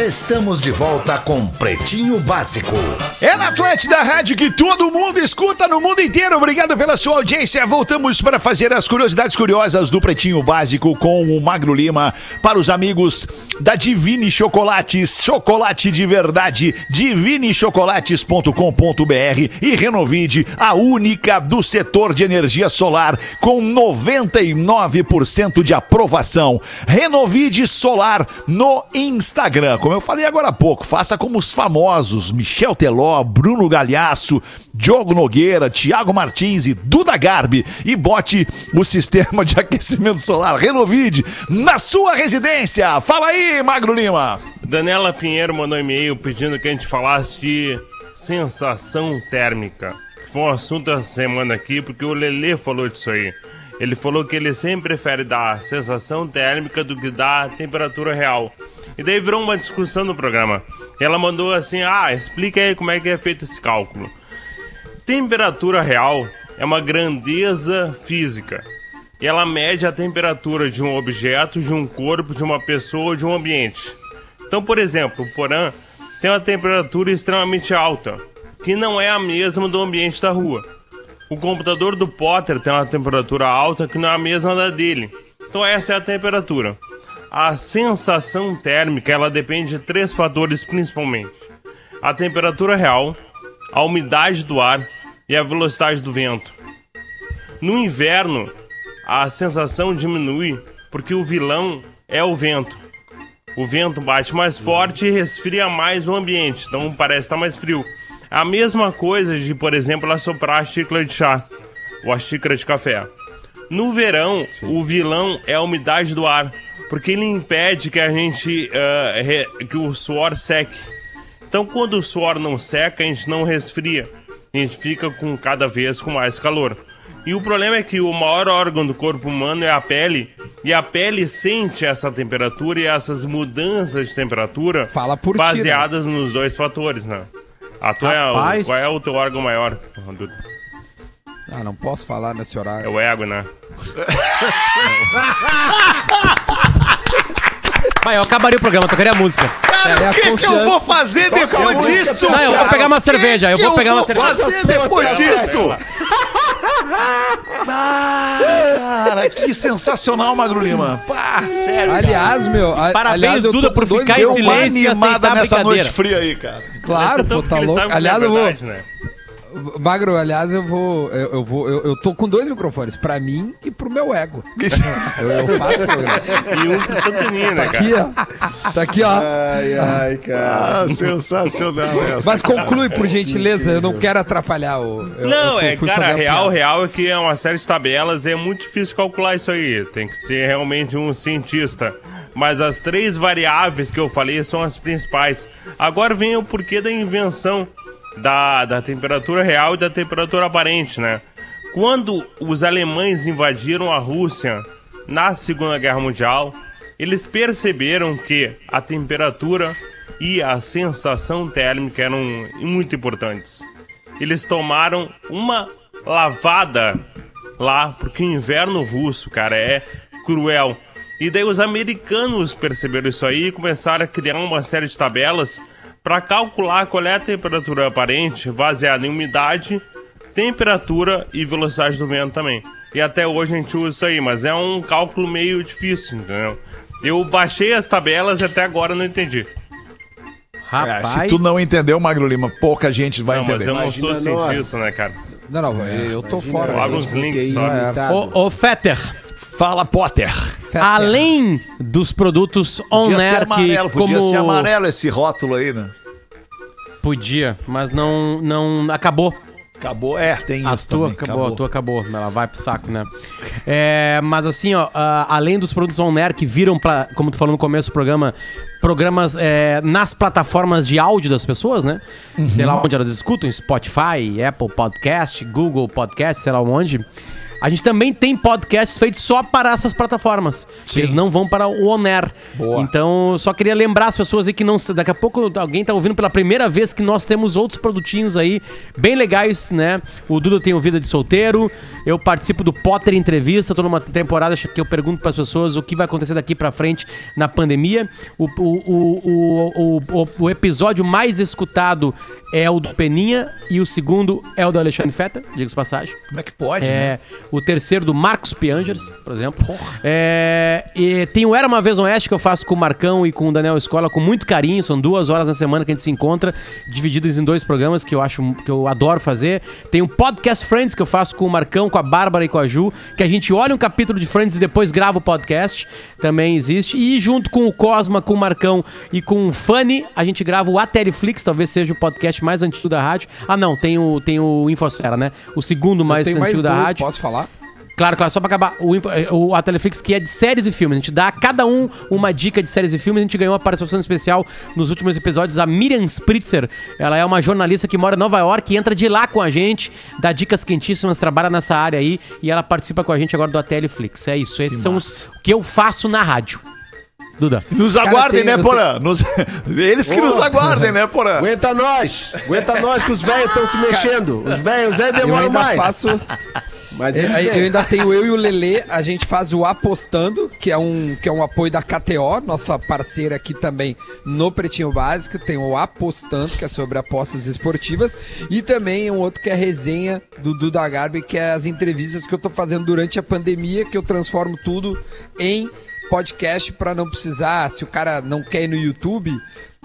[SPEAKER 1] Estamos de volta com Pretinho Básico.
[SPEAKER 2] É na Atlântida Rádio que todo mundo escuta no mundo inteiro. Obrigado pela sua audiência. Voltamos para fazer as curiosidades curiosas do Pretinho Básico com o Magro Lima para os amigos da Divine Chocolates. Chocolate de verdade. Divinechocolates.com.br e Renovide, a única do setor de energia solar com 99% de aprovação. Renovide Solar no Instagram. Como eu falei agora há pouco, faça como os famosos Michel Teló, Bruno Galhaço, Diogo Nogueira, Thiago Martins e Duda Garbi e bote o sistema de aquecimento solar Renovide na sua residência. Fala aí, Magro Lima.
[SPEAKER 25] Daniela Pinheiro mandou e-mail pedindo que a gente falasse de sensação térmica. Foi um assunto da semana aqui porque o Lelê falou disso aí. Ele falou que ele sempre prefere dar sensação térmica do que dar temperatura real. E daí virou uma discussão no programa. Ela mandou assim: ah, explica aí como é que é feito esse cálculo. Temperatura real é uma grandeza física. E ela mede a temperatura de um objeto, de um corpo, de uma pessoa de um ambiente. Então, por exemplo, o Porã tem uma temperatura extremamente alta, que não é a mesma do ambiente da rua. O computador do Potter tem uma temperatura alta que não é a mesma da dele. Então essa é a temperatura. A sensação térmica ela depende de três fatores principalmente: a temperatura real, a umidade do ar e a velocidade do vento. No inverno, a sensação diminui porque o vilão é o vento. O vento bate mais forte e resfria mais o ambiente, então parece estar mais frio. A mesma coisa de, por exemplo, assoprar a xícara de chá ou a xícara de café. No verão, o vilão é a umidade do ar, porque ele impede que a gente uh, re, que o suor seque. Então, quando o suor não seca, a gente não resfria, a gente fica com cada vez com mais calor. E o problema é que o maior órgão do corpo humano é a pele, e a pele sente essa temperatura e essas mudanças de temperatura
[SPEAKER 3] Fala por
[SPEAKER 25] baseadas ti, né? nos dois fatores, né? A tua é, o, qual é o teu órgão maior?
[SPEAKER 3] Ah, não posso falar nesse horário.
[SPEAKER 25] É o ego, né?
[SPEAKER 5] Vai, eu acabaria o programa, tocaria a música.
[SPEAKER 2] Cara, é o que, que eu vou fazer depois disso?
[SPEAKER 5] Não, eu vou pegar uma cerveja,
[SPEAKER 2] que
[SPEAKER 5] eu vou
[SPEAKER 2] que
[SPEAKER 5] pegar
[SPEAKER 2] eu
[SPEAKER 5] uma
[SPEAKER 2] vou
[SPEAKER 5] cerveja.
[SPEAKER 2] fazer depois disso? Ah, cara, que sensacional, Magro Lima. Pá, sério.
[SPEAKER 3] Aliás,
[SPEAKER 2] cara.
[SPEAKER 3] meu, a,
[SPEAKER 5] Parabéns,
[SPEAKER 3] aliás, eu
[SPEAKER 5] Duda, por ficar em silêncio e
[SPEAKER 2] animada
[SPEAKER 5] aceitar
[SPEAKER 2] nessa noite fria aí, cara.
[SPEAKER 3] Claro, pô, tá louco. Aliás, eu vou,
[SPEAKER 25] né?
[SPEAKER 3] Magro, aliás, eu vou. Eu, eu vou. Eu, eu tô com dois microfones, pra mim e pro meu ego. eu, eu faço programa.
[SPEAKER 25] E um pro Santoninho, né,
[SPEAKER 3] Tá aqui,
[SPEAKER 25] cara?
[SPEAKER 3] ó. Tá aqui, ó.
[SPEAKER 26] Ai, ai, cara.
[SPEAKER 2] Ah, sensacional essa.
[SPEAKER 3] Mas conclui, por gentileza, eu não quero atrapalhar o. eu-
[SPEAKER 25] não,
[SPEAKER 3] eu fui-
[SPEAKER 25] é,
[SPEAKER 3] fui
[SPEAKER 25] cara, real,
[SPEAKER 3] piada.
[SPEAKER 25] real é que é uma série de tabelas e é muito difícil calcular isso aí. Tem que ser realmente um cientista. Mas as três variáveis que eu falei são as principais. Agora vem o porquê da invenção da, da temperatura real e da temperatura aparente, né? Quando os alemães invadiram a Rússia na Segunda Guerra Mundial, eles perceberam que a temperatura e a sensação térmica eram muito importantes. Eles tomaram uma lavada lá, porque o inverno russo, cara, é cruel. E daí os americanos perceberam isso aí e começaram a criar uma série de tabelas para calcular qual é a temperatura aparente baseada em umidade, temperatura e velocidade do vento também. E até hoje a gente usa isso aí, mas é um cálculo meio difícil, entendeu? Eu baixei as tabelas e até agora não entendi.
[SPEAKER 2] É, se tu não entendeu, Magro Lima, pouca gente vai
[SPEAKER 25] não, mas
[SPEAKER 2] entender.
[SPEAKER 25] eu não sou cientista, né, cara?
[SPEAKER 3] Não, não, eu tô
[SPEAKER 26] Imagina,
[SPEAKER 3] fora.
[SPEAKER 25] Eu abro
[SPEAKER 26] com
[SPEAKER 25] links só.
[SPEAKER 26] limitado.
[SPEAKER 5] Ô, ô Fetter,
[SPEAKER 2] Fala, Potter.
[SPEAKER 5] além dos produtos on
[SPEAKER 2] Podia ser
[SPEAKER 5] air
[SPEAKER 2] amarelo,
[SPEAKER 5] que
[SPEAKER 2] podia
[SPEAKER 5] como
[SPEAKER 2] ser amarelo esse rótulo aí, né?
[SPEAKER 5] Podia, mas não não acabou.
[SPEAKER 2] Acabou, é, tem
[SPEAKER 5] A
[SPEAKER 2] isso
[SPEAKER 5] tua
[SPEAKER 2] também,
[SPEAKER 5] acabou, a tua acabou. Ela vai pro saco, né? É, mas assim, ó, ah, além dos produtos on air que viram, pra, como tu falou no começo do programa, programas é, nas plataformas de áudio das pessoas, né? Sei lá onde elas escutam, Spotify, Apple Podcast, Google Podcast, sei lá onde. A gente também tem podcasts feitos só para essas plataformas. que Eles não vão para o Oner.
[SPEAKER 2] Boa.
[SPEAKER 5] Então, só queria lembrar as pessoas aí que não. Daqui a pouco alguém tá ouvindo pela primeira vez que nós temos outros produtinhos aí, bem legais, né? O Duda tem o Vida de Solteiro. Eu participo do Potter Entrevista. Tô numa temporada que eu pergunto para as pessoas o que vai acontecer daqui para frente na pandemia. O, o, o, o, episódio mais escutado é o do Peninha e o segundo é o do Alexandre Feta, diga-se passagem.
[SPEAKER 2] Como é que pode, né?
[SPEAKER 5] O terceiro do Marcos Piangers, por exemplo. É, e tem o Era Uma Vez Oeste que eu faço com o Marcão e com o Daniel Escola com muito carinho. São duas horas na semana que a gente se encontra, divididos em dois programas que eu acho que eu adoro fazer. Tem o Podcast Friends que eu faço com o Marcão, com a Bárbara e com a Ju, que a gente olha um capítulo de Friends e depois grava o podcast. Também existe. E junto com o Cosma, com o Marcão e com o Fanny, a gente grava o Ateliflix, talvez seja o podcast mais antigo da rádio. Ah, não, tem o, tem o Infosfera, né? O segundo mais antigo
[SPEAKER 3] mais
[SPEAKER 5] da
[SPEAKER 3] dois,
[SPEAKER 5] rádio.
[SPEAKER 3] posso falar?
[SPEAKER 5] Claro, claro, só pra acabar, o, eh, o a Teleflix que é de séries e filmes. A gente dá a cada um uma dica de séries e filmes. A gente ganhou uma participação especial nos últimos episódios. A Miriam Spritzer, ela é uma jornalista que mora em Nova York e entra de lá com a gente, dá dicas quentíssimas, trabalha nessa área aí e ela participa com a gente agora do Ateliflix. É isso, esses são os que eu faço na rádio. Duda.
[SPEAKER 2] Nos
[SPEAKER 3] Cara,
[SPEAKER 2] aguardem,
[SPEAKER 3] tem-
[SPEAKER 2] né, Porã? Nos- Eles que nos aguardem, né, Porã?
[SPEAKER 26] Aguenta nós! Aguenta nós que os velhos estão se mexendo. Os velhos, os velhos demoram mais.
[SPEAKER 3] faço.
[SPEAKER 26] Mas
[SPEAKER 3] Eu,
[SPEAKER 26] eles
[SPEAKER 3] eu ainda tenho eu e o Lelê, a gente faz o Apostando, que é um, que é um apoio da KTO, nossa parceira aqui também no Pretinho Básico. Tem o Apostando, que é sobre apostas esportivas. E também um outro que é a resenha do Duda Garbi, que é as entrevistas que eu tô fazendo durante a pandemia, que eu transformo tudo em podcast para não precisar, se o cara não quer ir no YouTube,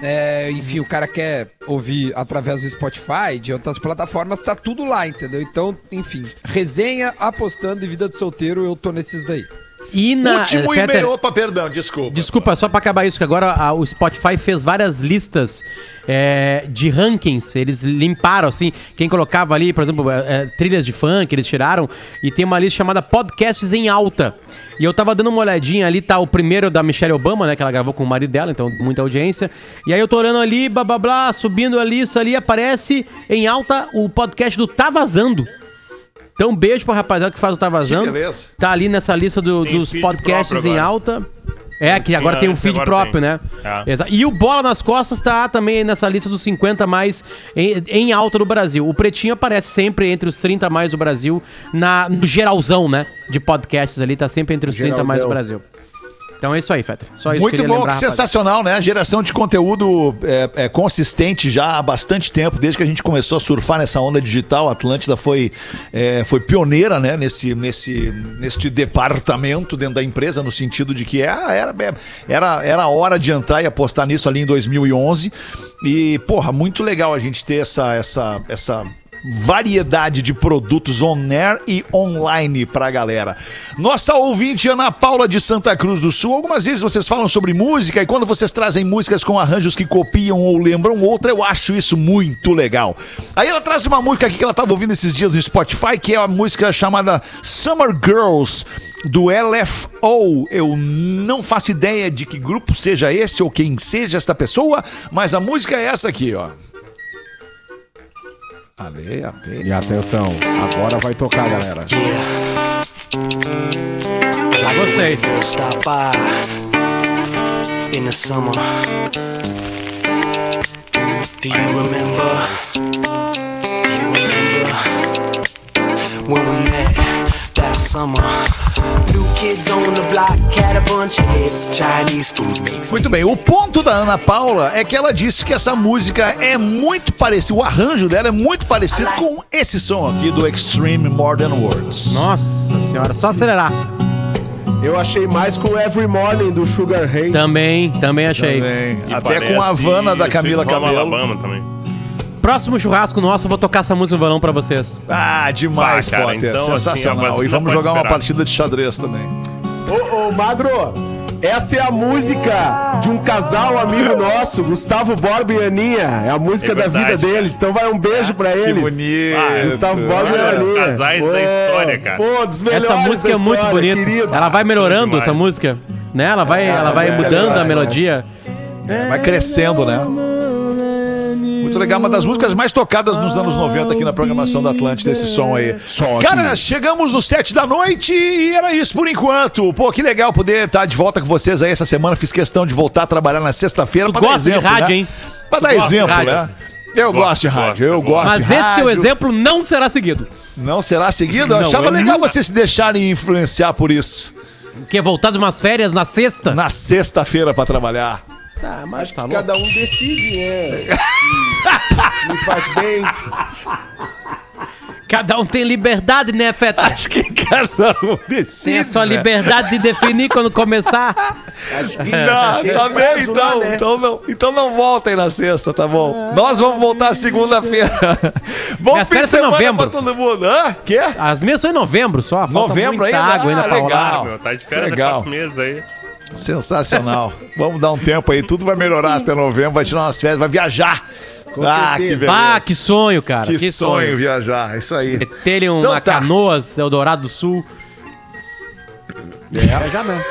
[SPEAKER 3] é, enfim, o cara quer ouvir através do Spotify, de outras plataformas, tá tudo lá, entendeu? Então, enfim, resenha, apostando e vida de solteiro, eu tô nesses daí.
[SPEAKER 5] E na.
[SPEAKER 2] Último
[SPEAKER 5] Fetter,
[SPEAKER 2] e-mail. Opa, perdão, desculpa.
[SPEAKER 5] Desculpa, só pra acabar isso, que agora a- o Spotify fez várias listas é, de rankings. Eles limparam, assim, quem colocava ali, por exemplo, é, é, trilhas de funk, eles tiraram. E tem uma lista chamada Podcasts em Alta. E eu tava dando uma olhadinha ali, tá o primeiro da Michelle Obama, né? Que ela gravou com o marido dela, então muita audiência. E aí eu tô olhando ali, blá blá blá, subindo a lista ali, aparece em alta o podcast do Tá Vazando. Então, beijo pra rapaziada que faz o Tá Vazando.
[SPEAKER 2] beleza.
[SPEAKER 5] Tá ali nessa lista do-
[SPEAKER 25] Tem
[SPEAKER 5] dos
[SPEAKER 25] feed
[SPEAKER 5] podcasts
[SPEAKER 25] próprio
[SPEAKER 5] em alta. É, que agora tem um
[SPEAKER 25] antes,
[SPEAKER 5] feed
[SPEAKER 25] agora
[SPEAKER 5] próprio,
[SPEAKER 25] tem.
[SPEAKER 5] né?
[SPEAKER 25] É.
[SPEAKER 5] Exa- E o Bola nas Costas tá também nessa lista dos 50 mais em, em alta do Brasil. O Pretinho aparece sempre entre os 30 mais do Brasil, na, no geralzão, né? De podcasts ali, tá sempre entre os 30 mais do
[SPEAKER 26] Geraldão.
[SPEAKER 5] Brasil. Então é isso aí, Fetter. Só isso
[SPEAKER 2] Muito bom,
[SPEAKER 5] lembrar,
[SPEAKER 2] sensacional, né? A geração de conteúdo é, é consistente já há bastante tempo, desde que a gente começou a surfar nessa onda digital. A Atlântida foi, é, foi pioneira, né? Nesse, nesse, neste departamento dentro da empresa, no sentido de que era, era, era, hora de entrar e apostar nisso ali em 2011. E, porra, muito legal a gente ter essa, essa, essa variedade de produtos on-air e online pra galera. Nossa ouvinte Ana Paula de Santa Cruz do Sul, algumas vezes vocês falam sobre música e quando vocês trazem músicas com arranjos que copiam ou lembram outra, eu acho isso muito legal. Aí ela traz uma música aqui que ela tava ouvindo esses dias no Spotify, que é uma música chamada Summer Girls do LFO. Eu não faço ideia de que grupo seja esse ou quem seja esta pessoa, mas a música é essa aqui, ó. Ale, ale.
[SPEAKER 27] E atenção, agora vai tocar, galera.
[SPEAKER 5] Já gostei.
[SPEAKER 28] Stop by in the summer. Do you remember? Do you remember when we met that summer?
[SPEAKER 2] Muito bem, o ponto da Ana Paula é que ela disse que essa música é muito parecida, o arranjo dela é muito parecido com esse som aqui do Extreme More Than Words.
[SPEAKER 5] Nossa senhora, só acelerar.
[SPEAKER 26] Eu achei mais com Every Morning do Sugar Ray.
[SPEAKER 5] Também, também achei.
[SPEAKER 2] Também. Até com a Havana da Camila Cabello.
[SPEAKER 25] Alabama também.
[SPEAKER 5] Próximo churrasco nosso, eu vou tocar essa música no violão pra vocês.
[SPEAKER 2] Ah, demais,
[SPEAKER 25] Vai, cara,
[SPEAKER 2] Potter.
[SPEAKER 25] então, assim,
[SPEAKER 2] Sensacional.
[SPEAKER 25] a vacina
[SPEAKER 2] e vamos
[SPEAKER 25] pode
[SPEAKER 2] jogar uma
[SPEAKER 25] esperar.
[SPEAKER 2] partida de xadrez também.
[SPEAKER 26] Ô, ô, Magro, essa é a música de um casal amigo nosso, Gustavo Borba e Aninha. É a música
[SPEAKER 25] É
[SPEAKER 26] da
[SPEAKER 25] verdade,
[SPEAKER 26] vida deles. Então vai um beijo pra eles.
[SPEAKER 2] bonito.
[SPEAKER 25] Ah,
[SPEAKER 26] Gustavo Borba e
[SPEAKER 25] os
[SPEAKER 26] Aninha.
[SPEAKER 25] casais da história, cara.
[SPEAKER 26] Pô, dos melhores
[SPEAKER 5] Essa música é
[SPEAKER 26] da
[SPEAKER 5] muito
[SPEAKER 26] história,
[SPEAKER 5] bonita.
[SPEAKER 26] queridos.
[SPEAKER 5] Ela vai melhorando
[SPEAKER 25] demais.
[SPEAKER 5] essa música, né? Ela vai, ela vai
[SPEAKER 26] música é
[SPEAKER 5] mudando a
[SPEAKER 26] né?
[SPEAKER 5] melodia.
[SPEAKER 2] Vai crescendo, né? Muito legal, uma das músicas mais tocadas nos anos 90 aqui na programação da Atlântida, esse som aí. Cara, chegamos no sete da noite e era isso por enquanto. Pô, que legal poder estar de volta com vocês aí essa semana. Fiz questão de voltar a trabalhar na sexta-feira.
[SPEAKER 5] Gosta de
[SPEAKER 2] exemplo,
[SPEAKER 5] rádio,
[SPEAKER 2] né?
[SPEAKER 5] hein?
[SPEAKER 2] Pra
[SPEAKER 5] Tu
[SPEAKER 2] dar exemplo, né? Eu
[SPEAKER 25] Gosto,
[SPEAKER 2] gosto de rádio,
[SPEAKER 25] gosto,
[SPEAKER 2] eu gosto
[SPEAKER 5] Mas
[SPEAKER 2] de
[SPEAKER 5] esse teu
[SPEAKER 2] rádio.
[SPEAKER 5] exemplo não será seguido.
[SPEAKER 2] Não será seguido? Eu
[SPEAKER 5] Não,
[SPEAKER 2] achava
[SPEAKER 5] eu
[SPEAKER 2] legal
[SPEAKER 5] nunca.
[SPEAKER 2] vocês se deixarem influenciar por isso.
[SPEAKER 5] Quer voltar de umas férias na sexta?
[SPEAKER 2] Na sexta-feira pra trabalhar.
[SPEAKER 5] Tá, mas
[SPEAKER 26] Acho que cada um decide, né? Se me faz bem.
[SPEAKER 5] Cada um tem liberdade, né, Feta?
[SPEAKER 2] Acho que cada um decide.
[SPEAKER 5] Tem a sua
[SPEAKER 2] né?
[SPEAKER 5] liberdade de definir quando começar.
[SPEAKER 26] Acho que
[SPEAKER 2] Não, tá bem,
[SPEAKER 26] prazo lá,
[SPEAKER 2] então,
[SPEAKER 26] né?
[SPEAKER 2] então, não, então não voltem na sexta, tá bom? Nós vamos voltar segunda-feira. Bom
[SPEAKER 5] Minhas
[SPEAKER 2] fim de
[SPEAKER 5] em
[SPEAKER 2] semana
[SPEAKER 5] novembro.
[SPEAKER 2] pra todo mundo. Hã? Quê?
[SPEAKER 5] As minhas são em novembro só.
[SPEAKER 2] Novembro ainda?
[SPEAKER 5] água ainda
[SPEAKER 2] Ah,
[SPEAKER 5] pra
[SPEAKER 2] legal.
[SPEAKER 5] rolar.
[SPEAKER 25] Meu, tá de férias há quatro meses aí.
[SPEAKER 2] Sensacional. vamos dar um tempo aí, tudo vai melhorar até novembro, vai tirar umas férias, vai viajar. ah, que beleza.
[SPEAKER 5] Ah, que sonho, cara.
[SPEAKER 2] que, sonho, viajar, isso aí.
[SPEAKER 5] Terem uma
[SPEAKER 2] Então tá.
[SPEAKER 5] canoas, Eldorado do Sul. É, já não.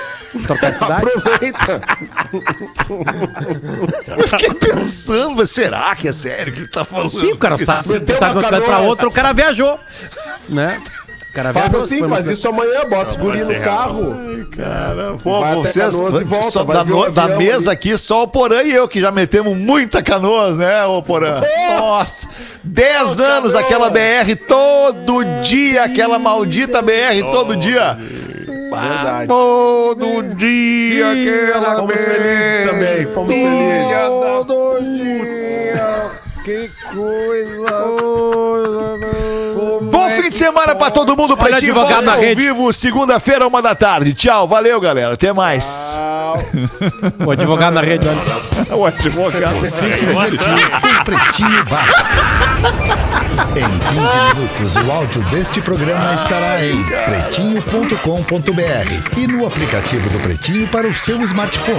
[SPEAKER 5] Trocar de cidade.
[SPEAKER 26] Aproveita.
[SPEAKER 2] Eu fiquei pensando, será que é sério que ele tá falando?
[SPEAKER 5] Sim, o cara sabe, sabe
[SPEAKER 26] uma
[SPEAKER 5] uma cidade pra outra, o cara viajou. Né? Cara
[SPEAKER 26] Faz assim, faz isso amanhã, bota os guri no carro.
[SPEAKER 2] Cara, pô,
[SPEAKER 26] Vai
[SPEAKER 2] vocês
[SPEAKER 26] e volta,
[SPEAKER 2] só da, no- da mesa
[SPEAKER 26] ali.
[SPEAKER 2] aqui, só o Porã e eu que já metemos muita canoas, né, ô Porã? Nossa, 10 anos aquela BR todo dia, aquela maldita BR todo dia.
[SPEAKER 26] Verdade.
[SPEAKER 2] Todo dia aquela
[SPEAKER 26] Fomos
[SPEAKER 2] BR.
[SPEAKER 26] felizes também, fomos felizes.
[SPEAKER 2] Todo dia.
[SPEAKER 3] Que coisa.
[SPEAKER 2] Bom fim de semana pra todo mundo,
[SPEAKER 5] Olha,
[SPEAKER 2] Pretinho
[SPEAKER 5] advogado
[SPEAKER 2] volta
[SPEAKER 5] na
[SPEAKER 2] ao
[SPEAKER 5] rede.
[SPEAKER 2] vivo, segunda-feira, uma da tarde. Tchau, valeu, galera, até mais.
[SPEAKER 5] O advogado na rede, olha.
[SPEAKER 2] O advogado.
[SPEAKER 1] Você se divertiu com Pretinho Básico. Em 15 minutos, o áudio deste programa estará em pretinho.com.br e no aplicativo do Pretinho para o seu smartphone.